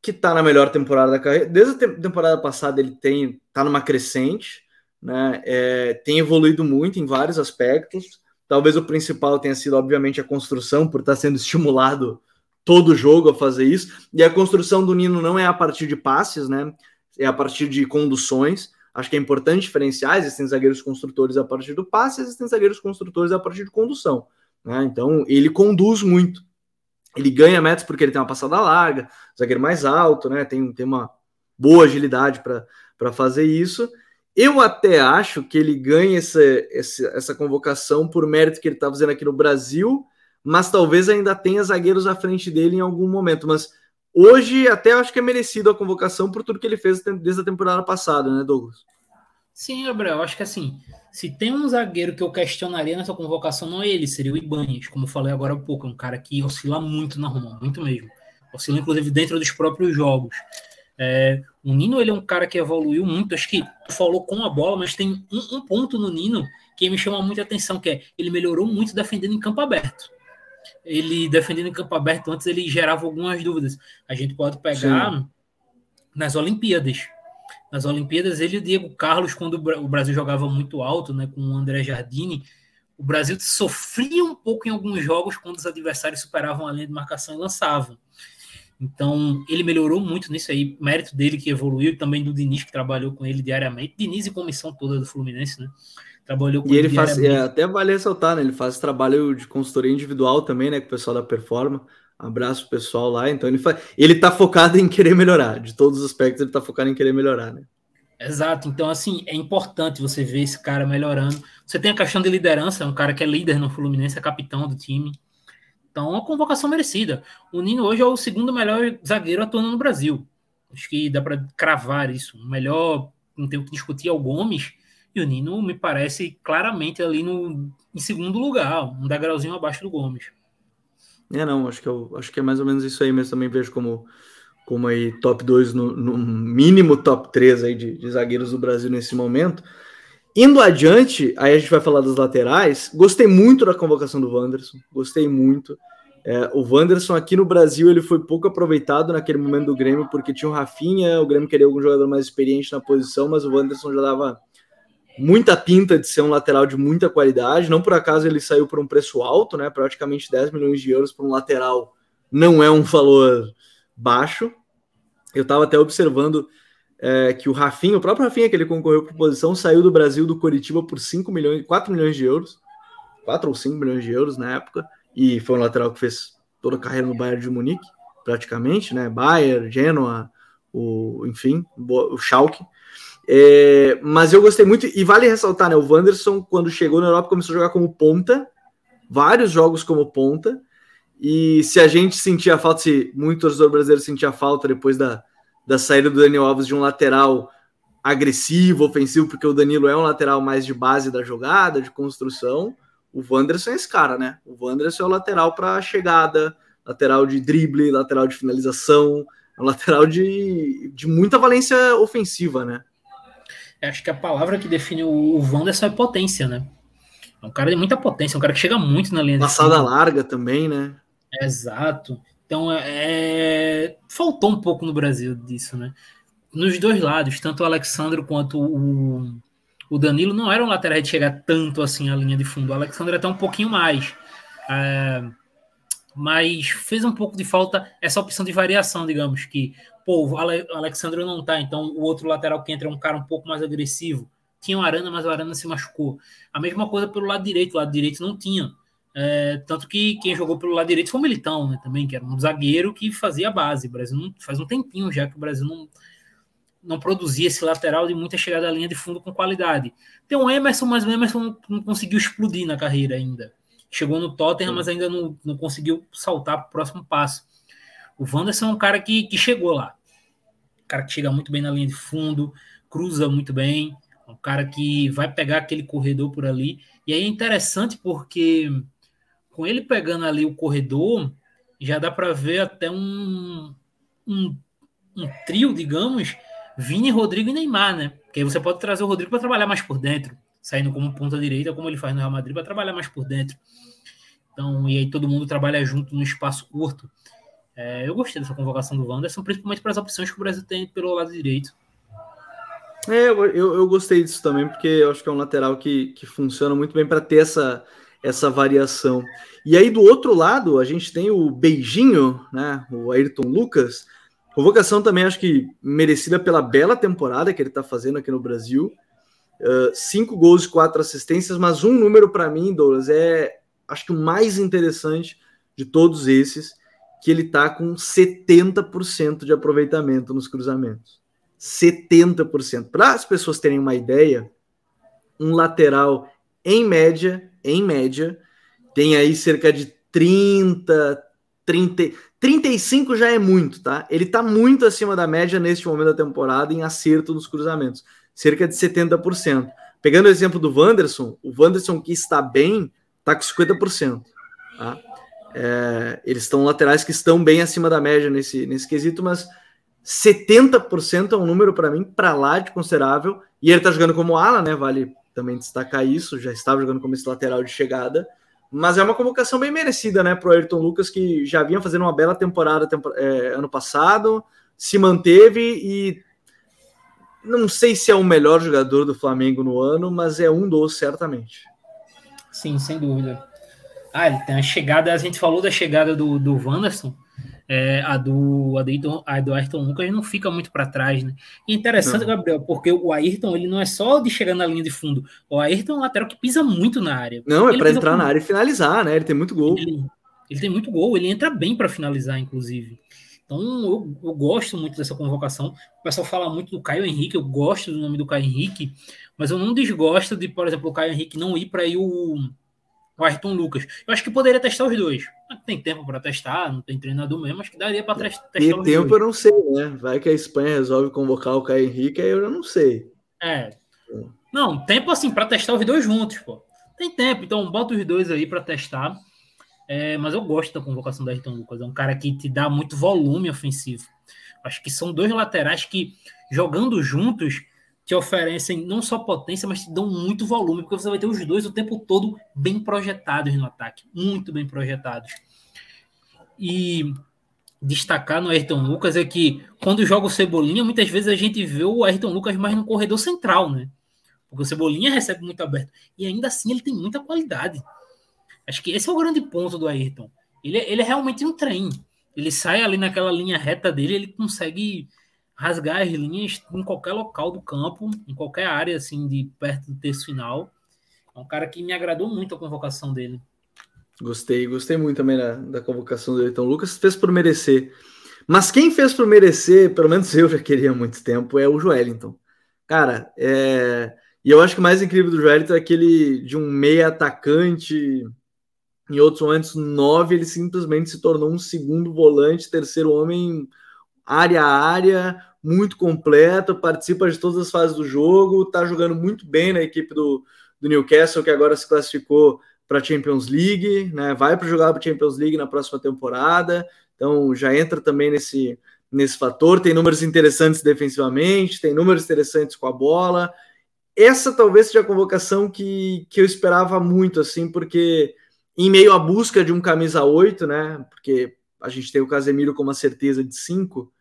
que está na melhor temporada da carreira. Desde a temporada passada ele tem tá numa crescente, né? É, tem evoluído muito em vários aspectos. Talvez o principal tenha sido, obviamente, a construção, por estar sendo estimulado todo jogo a fazer isso. E a construção do Nino não é a partir de passes, né? É a partir de conduções. Acho que é importante diferenciar. Existem zagueiros construtores a partir do passe, existem zagueiros construtores a partir de condução. Né? Então, ele conduz muito. Ele ganha metros porque ele tem uma passada larga, zagueiro mais alto, né? Tem, tem uma boa agilidade para fazer isso. Eu até acho que ele ganha essa, essa, essa convocação por mérito que ele está fazendo aqui no Brasil, mas talvez ainda tenha zagueiros à frente dele em algum momento. Mas hoje até acho que é merecido a convocação por tudo que ele fez desde a temporada passada, né, Douglas? Sim, Gabriel, acho que assim, se tem um zagueiro que eu questionaria nessa convocação, não é ele, seria o Ibanez, como falei agora há pouco, é um cara que oscila muito na Roma, muito mesmo. Oscila, inclusive, dentro dos próprios jogos. É, o Nino ele é um cara que evoluiu muito. Acho que falou com a bola, mas tem um, um, ponto no Nino que me chama muita atenção, que é ele melhorou muito defendendo em campo aberto. Ele defendendo em campo aberto antes ele gerava algumas dúvidas. A gente pode pegar Sim. nas Olimpíadas. Nas Olimpíadas, ele e o Diego Carlos, quando o Brasil jogava muito alto, né, com o André Jardini, o Brasil sofria um pouco em alguns jogos quando os adversários superavam a linha de marcação e lançavam. Então, ele melhorou muito nisso aí, mérito dele que evoluiu, também do Diniz, que trabalhou com ele diariamente. Diniz e comissão toda do Fluminense, né? Trabalhou com e ele, ele faz, é, até vale ressaltar, né? Ele faz trabalho de consultoria individual também, né? Com o pessoal da Performa. Abraço pessoal lá. Então, ele, faz, ele tá focado em querer melhorar. De todos os aspectos, ele tá focado em querer melhorar, né? Exato. Então, assim, é importante você ver esse cara melhorando. Você tem a questão de liderança, é um cara que é líder no Fluminense, é capitão do time. Então, uma convocação merecida. O Nino hoje é o segundo melhor zagueiro atuando no Brasil. Acho que dá para cravar isso. O melhor, não tem o que discutir, é o Gomes. E o Nino me parece claramente ali no, em segundo lugar, um degrauzinho abaixo do Gomes. É, não, acho que, eu, acho que é mais ou menos isso aí, mas também vejo como, como aí top 2, no, no mínimo top 3 aí de, de zagueiros do Brasil nesse momento. Indo adiante, aí a gente vai falar das laterais. Gostei muito da convocação do Wanderson, gostei muito. É, o Wanderson aqui no Brasil ele foi pouco aproveitado naquele momento do Grêmio, porque tinha o Rafinha, o Grêmio queria algum jogador mais experiente na posição, mas o Wanderson já dava muita pinta de ser um lateral de muita qualidade. Não por acaso ele saiu por um preço alto, né? Praticamente 10 milhões de euros para um lateral não é um valor baixo. Eu estava até observando é, que o Rafinha, o próprio Rafinha, que ele concorreu por posição, saiu do Brasil do Coritiba por 5 milhões, 4 milhões de euros, 4 ou 5 milhões de euros na época, e foi um lateral que fez toda a carreira no Bayern de Munique, praticamente, né? Bayern, Genoa, o, enfim, o Schalke. É, mas eu gostei muito, e vale ressaltar, né? O Wanderson, quando chegou na Europa, começou a jogar como ponta, vários jogos como ponta, e se a gente sentia falta, se muito torcedor brasileiro sentia falta depois da, da saída do Daniel Alves de um lateral agressivo, ofensivo, porque o Danilo é um lateral mais de base da jogada, de construção. O Wanderson é esse cara, né? O Wanderson é o lateral para chegada, lateral de drible, lateral de finalização, é lateral de, de muita valência ofensiva, né? Acho que a palavra que define o Wanderson é potência, né? É um cara de muita potência, é um cara que chega muito na linha Passada larga também, né? Exato. Então, é, é, faltou um pouco no Brasil disso, né? Nos dois lados, tanto o Alexandre quanto o, o Danilo não eram laterais de chegar tanto assim à linha de fundo. O Alexandre até um pouquinho mais. É, mas fez um pouco de falta essa opção de variação, digamos, que pô, o Alexandre não tá, então o outro lateral que entra é um cara um pouco mais agressivo. Tinha o Arana, mas o Arana se machucou. A mesma coisa pelo lado direito, o lado direito não tinha. É, tanto que quem jogou pelo lado direito foi o Militão, né, também, que era um zagueiro que fazia a base. O Brasil não, faz um tempinho já que o Brasil não, não produzia esse lateral de muita chegada à linha de fundo com qualidade. Tem o Emerson, mas o Emerson não, não conseguiu explodir na carreira ainda. Chegou no Tottenham, mas ainda não, não conseguiu saltar para o próximo passo. O Wanderson é um cara que, que chegou lá. Um cara que chega muito bem na linha de fundo, cruza muito bem, um cara que vai pegar aquele corredor por ali. E aí é interessante porque com ele pegando ali o corredor, já dá para ver até um, um, um, trio, digamos, Vini, Rodrigo e Neymar, né? Porque aí você pode trazer o Rodrigo para trabalhar mais por dentro, saindo como ponta direita, como ele faz no Real Madrid, para trabalhar mais por dentro. Então, e aí todo mundo trabalha junto no espaço curto. É, eu gostei dessa convocação do Wanderson, principalmente para as opções que o Brasil tem pelo lado direito. É, eu, eu gostei disso também, porque eu acho que é um lateral que, que funciona muito bem para ter essa, essa variação. E aí, do outro lado, a gente tem o Beijinho, né? O Ayrton Lucas. Convocação também, acho que merecida pela bela temporada que ele está fazendo aqui no Brasil. Uh, cinco gols e quatro assistências, mas um número para mim, Douglas, é acho que o mais interessante de todos esses, que ele está com 70% de aproveitamento nos cruzamentos. 70%. Para as pessoas terem uma ideia, um lateral em média, em média, tem aí cerca de 30, 30, 35 já é muito, tá? Ele tá muito acima da média neste momento da temporada em acerto nos cruzamentos, cerca de 70%. Pegando o exemplo do Wanderson, o Wanderson que está bem, tá com 50%, tá? É, eles estão laterais que estão bem acima da média nesse, nesse quesito, mas 70% é um número para mim para lá de considerável. E ele tá jogando como ala, né? Vale também destacar isso, já estava jogando como esse lateral de chegada, mas é uma convocação bem merecida, né, para o Ayrton Lucas, que já vinha fazendo uma bela temporada é, ano passado, se manteve e não sei se é o melhor jogador do Flamengo no ano, mas é um dos, certamente. Sim, sem dúvida. Ah, ele tem a chegada, a gente falou da chegada do, do Wanderson, é, a, do, a, do, a do Ayrton Lucas não fica muito para trás, né? E interessante, não. Gabriel, porque o Ayrton ele não é só de chegar na linha de fundo, o Ayrton é um lateral que pisa muito na área. Não, é para entrar na área e finalizar, né? Ele tem muito gol. Ele, ele tem muito gol, ele entra bem para finalizar, inclusive. Então eu, eu, gosto muito dessa convocação. O pessoal fala muito do Caio Henrique, eu gosto do nome do Caio Henrique, mas eu não desgosto de, por exemplo, o Caio Henrique não ir para o, o Ayrton Lucas. Eu acho que poderia testar os dois. Tem tempo para testar, não tem treinador mesmo, acho que daria para testar e tempo eu não sei, né? Vai que a Espanha resolve convocar o Caio Henrique, aí eu não sei. É. Não, tempo assim para testar os dois juntos, pô. Tem tempo, então bota os dois aí para testar. É, mas eu gosto da convocação do Ayrton Lucas. É um cara que te dá muito volume ofensivo. Acho que são dois laterais que, jogando juntos, te oferecem não só potência, mas te dão muito volume, porque você vai ter os dois o tempo todo bem projetados no ataque. Muito bem projetados. E destacar no Ayrton Lucas é que quando joga o Cebolinha, muitas vezes a gente vê o Ayrton Lucas mais no corredor central, né? Porque o Cebolinha recebe muito aberto. E ainda assim ele tem muita qualidade. Acho que esse é o grande ponto do Ayrton. Ele, é, ele é realmente um trem. Ele sai ali naquela linha reta dele, ele consegue rasgar as linhas em qualquer local do campo, em qualquer área assim de perto do terço final. É um cara que me agradou muito a convocação dele. Gostei, gostei muito também da, da convocação do Ayrton Lucas. Fez por merecer. Mas quem fez por merecer, pelo menos eu já queria há muito tempo, é o Joelinton. Cara, é... e eu acho que o mais incrível do Joelinton é aquele de um meia atacante em outros momentos, nove, ele simplesmente se tornou um segundo volante, terceiro homem, área a área, muito completo, participa de todas as fases do jogo, está jogando muito bem na equipe do, do Newcastle, que agora se classificou para a Champions League, né? Vai para jogar para a Champions League na próxima temporada, então já entra também nesse, nesse fator. Tem números interessantes defensivamente, tem números interessantes com a bola. Essa talvez seja a convocação que, que eu esperava muito, assim, porque em meio à busca de um camisa 8, né? Porque a gente tem o Casemiro com uma certeza de 5.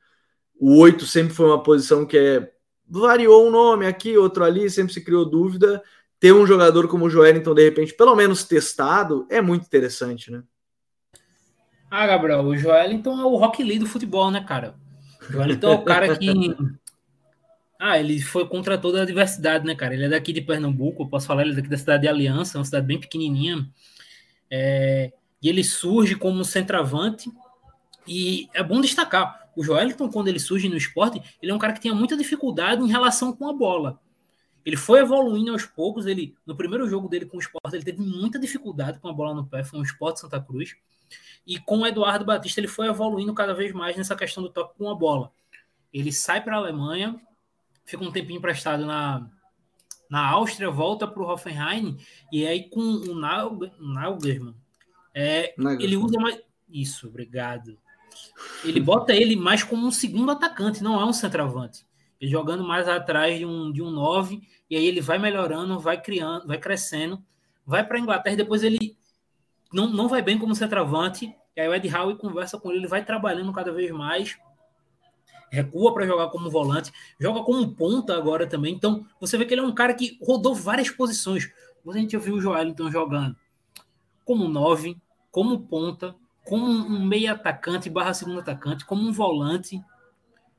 O 8 sempre foi uma posição que é, variou um nome aqui, outro ali, sempre se criou dúvida. Ter um jogador como o Joelinton, de repente, pelo menos testado, é muito interessante, né? Ah, Gabriel, o Joelinton é o Rock Lee do futebol, né, cara? O Joelinton é o cara que. Ah, ele foi contra toda a diversidade, né, cara? Ele é daqui de Pernambuco, eu posso falar, ele é daqui da cidade de Aliança, uma cidade bem pequenininha. É, e ele surge como centroavante. E é bom destacar: o Joelton, quando ele surge no esporte, ele é um cara que tinha muita dificuldade em relação com a bola. Ele foi evoluindo aos poucos. Ele no primeiro jogo dele com o esporte, ele teve muita dificuldade com a bola no pé. Foi um esporte Santa Cruz. E com o Eduardo Batista, ele foi evoluindo cada vez mais nessa questão do toque com a bola. Ele sai para a Alemanha, fica um tempinho emprestado na, na Áustria, volta para o Hoffenheim, e aí com o Nagelsmann, é, ele usa mais. Isso, obrigado. Ele bota ele mais como um segundo atacante, não é um centroavante. Ele jogando mais atrás de um, de um 9, e aí ele vai melhorando, vai criando, vai crescendo, vai para a Inglaterra, depois ele não, não vai bem como centroavante, e aí o Ed Howe conversa com ele, ele vai trabalhando cada vez mais, recua para jogar como volante, joga como ponta agora também. Então, você vê que ele é um cara que rodou várias posições. A gente já viu o Joel então jogando como nove, como ponta, como um meio atacante barra segundo atacante, como um volante.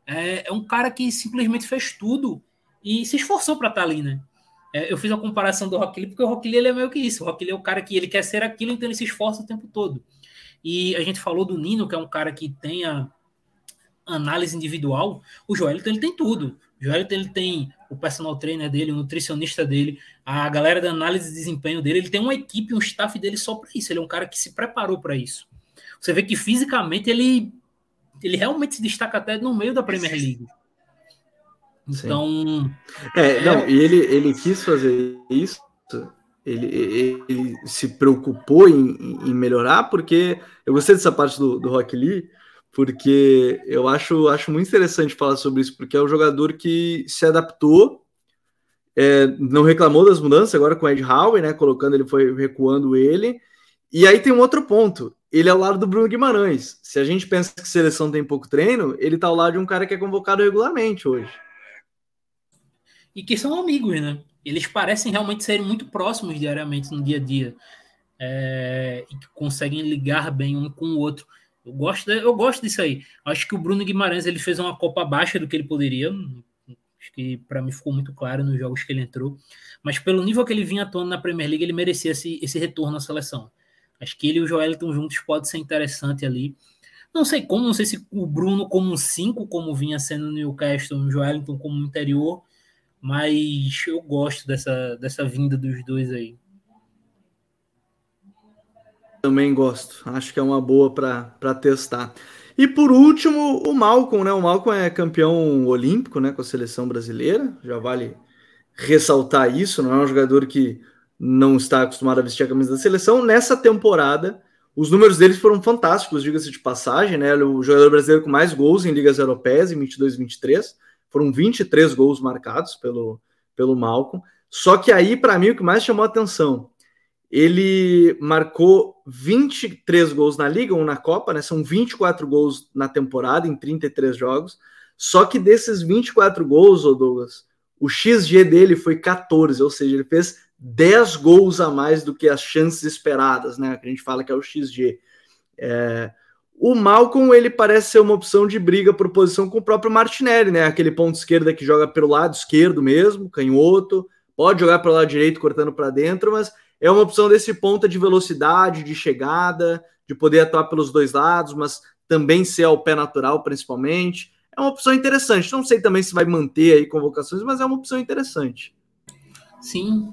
É, é um cara que simplesmente fez tudo e se esforçou para estar tá ali, né? É, eu fiz a comparação do Rock Lee, porque o Rock Lee é meio que isso. O Rock Lee é o cara que ele quer ser aquilo, então ele se esforça o tempo todo. E a gente falou do Nino, que é um cara que tem a, análise individual, o Joelito ele tem tudo. O Joelito ele tem o personal trainer dele, o nutricionista dele, a galera da análise de desempenho dele, ele tem uma equipe, um staff dele só para isso. Ele é um cara que se preparou para isso. Você vê que fisicamente ele ele realmente se destaca até no meio da Premier League. Então, Sim. é, é, não, e ele ele quis fazer isso ele, ele, ele, se preocupou em, em, melhorar, porque eu gostei dessa parte do, do Rock Lee, porque eu acho, acho muito interessante falar sobre isso, porque é um jogador que se adaptou é, não reclamou das mudanças agora com o Ed Howe, né? Colocando ele, foi recuando ele. E aí tem um outro ponto. Ele é ao lado do Bruno Guimarães. Se a gente pensa que seleção tem pouco treino, ele tá ao lado de um cara que é convocado regularmente hoje. E que são amigos, né? Eles parecem realmente serem muito próximos diariamente no dia a dia. É, e que conseguem ligar bem um com o outro. Eu gosto, de, eu gosto disso aí. Acho que o Bruno Guimarães ele fez uma Copa abaixo do que ele poderia. Acho que para mim ficou muito claro nos jogos que ele entrou. Mas pelo nível que ele vinha atuando na Premier League, ele merecia esse, esse retorno à seleção. Acho que ele e o Joelton juntos pode ser interessante ali. Não sei como, não sei se o Bruno como um 5, como vinha sendo no Newcastle, o Joelton como interior, mas eu gosto dessa, dessa vinda dos dois aí. Também gosto, acho que é uma boa para testar. E por último, o Malcolm, né? O Malcolm é campeão olímpico, né, com a seleção brasileira. Já vale ressaltar isso, não é um jogador que não está acostumado a vestir a camisa da seleção. Nessa temporada, os números deles foram fantásticos, diga-se de passagem, né? O jogador brasileiro com mais gols em ligas europeias em 22 23, foram 23 gols marcados pelo pelo Malcolm. Só que aí para mim o que mais chamou a atenção, ele marcou 23 gols na liga ou na Copa, né? São 24 gols na temporada em 33 jogos. Só que desses 24 gols, Douglas, o XG dele foi 14, ou seja, ele fez 10 gols a mais do que as chances esperadas, né? Que a gente fala que é o XG. É... O Malcolm, ele parece ser uma opção de briga por posição com o próprio Martinelli, né? Aquele ponto esquerda que joga pelo lado esquerdo mesmo, canhoto, pode jogar pelo lado direito cortando para dentro, mas é uma opção desse ponta de velocidade, de chegada, de poder atuar pelos dois lados, mas também ser ao pé natural, principalmente. É uma opção interessante. Não sei também se vai manter aí convocações, mas é uma opção interessante. Sim,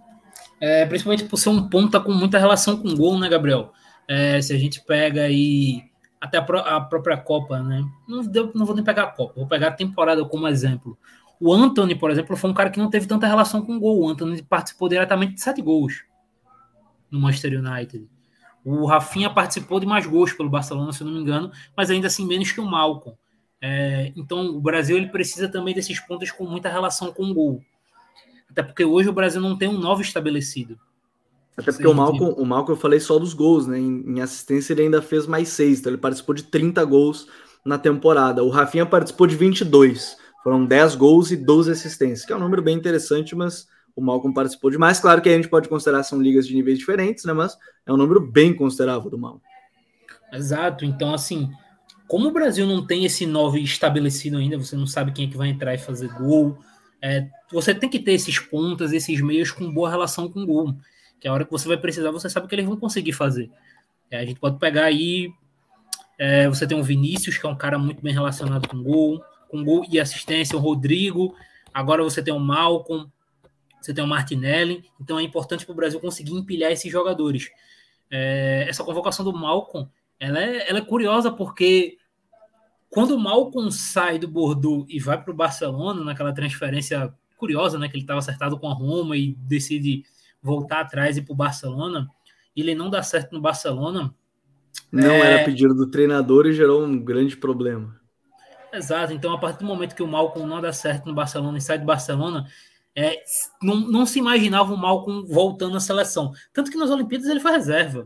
é, principalmente por ser um ponta com muita relação com gol, né, Gabriel? É, se a gente pega aí até a, pró a, própria Copa, né? Não, deu, não vou nem pegar a Copa, vou pegar a temporada como exemplo. O Anthony, por exemplo, foi um cara que não teve tanta relação com gol. O Anthony participou diretamente de sete gols no Manchester United. O Rafinha participou de mais gols pelo Barcelona, se eu não me engano, mas ainda assim menos que o Malcom. É, então o Brasil ele precisa também desses pontos com muita relação com o gol. Até porque hoje o Brasil não tem um novo estabelecido. Até porque o Malcolm, o Malcolm, eu falei só dos gols, né? Em, em, assistência ele ainda fez mais seis, então ele participou de 30 gols na temporada. O Rafinha participou de 22, foram 10 gols e 12 assistências, que é um número bem interessante, mas o Malcolm participou de mais. Claro que a gente pode considerar são ligas de níveis diferentes, né? Mas é um número bem considerável do Malcolm. Exato, então assim, como o Brasil não tem esse novo estabelecido ainda, você não sabe quem é que vai entrar e fazer gol, é, você tem que ter esses pontas, esses meios com boa relação com o gol. Que a hora que você vai precisar, você sabe que eles vão conseguir fazer. É, a gente pode pegar aí. É, você tem o Vinícius, que é um cara muito bem relacionado com gol, com gol e assistência, o Rodrigo. Agora você tem o Malcolm, você tem o Martinelli. Então é importante para o Brasil conseguir empilhar esses jogadores. É, essa convocação do Malcolm ela é, ela é curiosa porque quando o Malcom sai do Bordeaux e vai para o Barcelona, naquela transferência curiosa, né, que ele estava acertado com a Roma e decide voltar atrás e ir para o Barcelona, ele não dá certo no Barcelona. Não é... era pedido do treinador e gerou um grande problema. Exato, então a partir do momento que o Malcom não dá certo no Barcelona e sai do Barcelona, é, não, não se imaginava o Malcom voltando à seleção. Tanto que nas Olimpíadas ele foi reserva.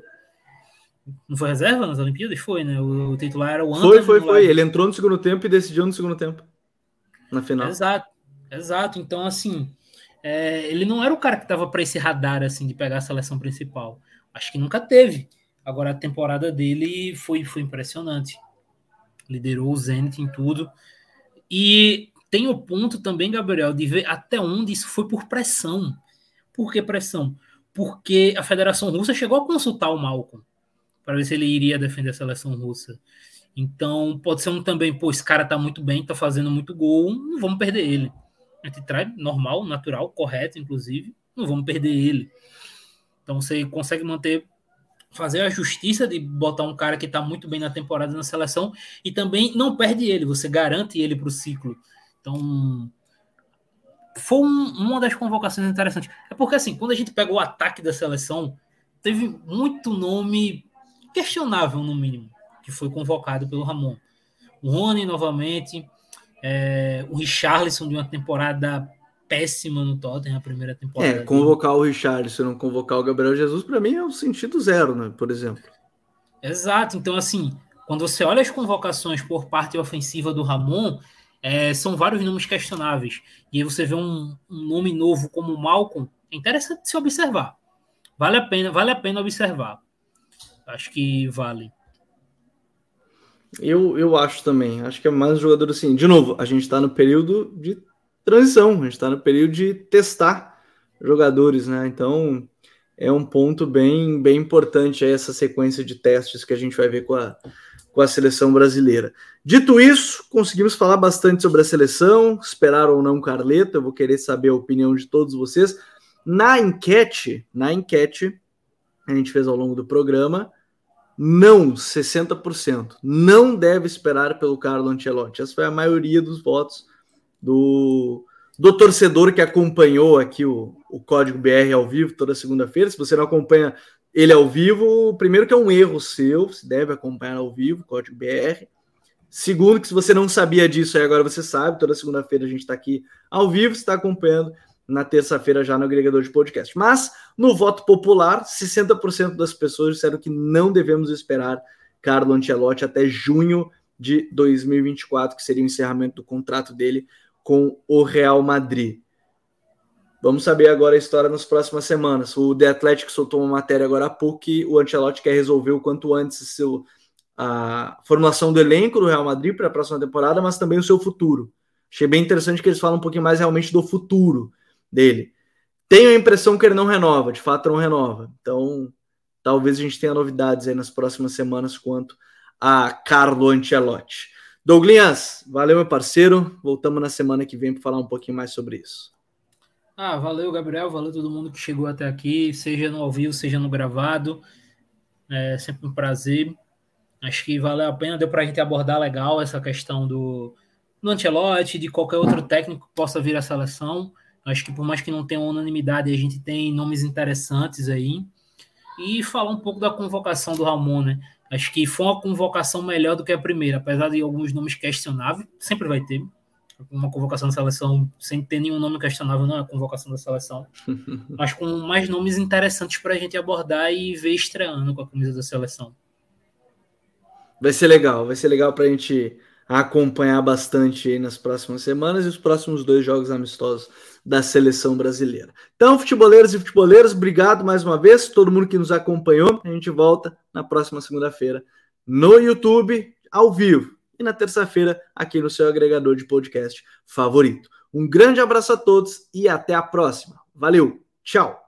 Não foi reserva nas Olimpíadas? Foi, né? O, o titular era o Anthony. Foi, foi, foi. Ele entrou no segundo tempo e decidiu no segundo tempo. Na final. Exato, exato. Então, assim, é, ele não era o cara que estava para esse radar, assim, de pegar a seleção principal. Acho que nunca teve. Agora, a temporada dele foi, foi impressionante. Liderou o Zenit em tudo. E tem o ponto também, Gabriel, de ver até onde isso foi por pressão. Por que pressão? Porque a Federação Russa chegou a consultar o Malcolm para ver se ele iria defender a seleção russa. Então, pode ser um também, pô, esse cara tá muito bem, tá fazendo muito gol, não vamos perder ele. A gente traz normal, natural, correto, inclusive, não vamos perder ele. Então, você consegue manter, fazer a justiça de botar um cara que tá muito bem na temporada na seleção e também não perde ele, você garante ele para o ciclo. Então, foi um, uma das convocações interessantes. É porque, assim, quando a gente pega o ataque da seleção, teve muito nome questionável, no mínimo, que foi convocado pelo Ramon. O Rony, novamente, é, o Richarlison, de uma temporada péssima no Tottenham a primeira temporada. É, convocar o Richard se não convocar o Gabriel Jesus, para mim é um sentido zero, né? Por exemplo. Exato. Então, assim, quando você olha as convocações por parte ofensiva do Ramon, é, são vários nomes questionáveis. E aí você vê um, um nome novo como o Malcolm, é interessante se observar. Vale a pena, vale a pena observar. Acho que vale. Eu, eu acho também. Acho que é mais um jogador assim. De novo, a gente está no período de transição, a gente está no período de testar jogadores, né? Então é um ponto bem, bem importante aí essa sequência de testes que a gente vai ver com a, com a seleção brasileira. Dito isso, conseguimos falar bastante sobre a seleção, esperar ou não Carleta, eu vou querer saber a opinião de todos vocês. Na enquete, na enquete, a gente fez ao longo do programa, não, 60%. Não deve esperar pelo Carlo Ancelotti. Essa foi a maioria dos votos do, do torcedor que acompanhou aqui o, o Código BR ao vivo toda segunda-feira. Se você não acompanha ele ao vivo, primeiro que é um erro seu, se deve acompanhar ao vivo, Código BR. Segundo, que se você não sabia disso, aí agora você sabe, toda segunda-feira a gente está aqui ao vivo, está acompanhando na terça-feira já no agregador de podcast. Mas no voto popular, 60% das pessoas disseram que não devemos esperar Carlo Ancelotti até junho de 2024, que seria o encerramento do contrato dele com o Real Madrid. Vamos saber agora a história nas próximas semanas. O The Athletic soltou uma matéria agora há pouco que o Ancelotti quer resolver o quanto antes seu, a formação do elenco do Real Madrid para a próxima temporada, mas também o seu futuro. Achei bem interessante que eles falam um pouquinho mais realmente do futuro dele. Tenho a impressão que ele não renova, de fato não renova. Então, talvez a gente tenha novidades aí nas próximas semanas quanto a Carlo Ancelotti. Douglas, valeu, meu parceiro. Voltamos na semana que vem para falar um pouquinho mais sobre isso. Ah, valeu, Gabriel. Valeu todo mundo que chegou até aqui, seja no ao vivo, seja no gravado. É sempre um prazer. Acho que valeu a pena, deu para a gente abordar legal essa questão do, do Ancelotti, de qualquer outro técnico que possa vir à seleção. Acho que por mais que não tenha unanimidade, a gente tem nomes interessantes aí. E falar um pouco da convocação do Ramon, né? Acho que foi uma convocação melhor do que a primeira, apesar de alguns nomes questionáveis, sempre vai ter. Uma convocação da seleção sem ter nenhum nome questionável não é a convocação da seleção, mas com mais nomes interessantes para a gente abordar e ver estreando com a camisa da seleção. Vai ser legal, vai ser legal para a gente acompanhar bastante nas próximas semanas e os próximos dois jogos amistosos da seleção brasileira. Então, futeboleiros e futeboleiras, obrigado mais uma vez, todo mundo que nos acompanhou. A gente volta na próxima segunda-feira no YouTube, ao vivo, e na terça-feira aqui no seu agregador de podcast favorito. Um grande abraço a todos e até a próxima. Valeu, tchau!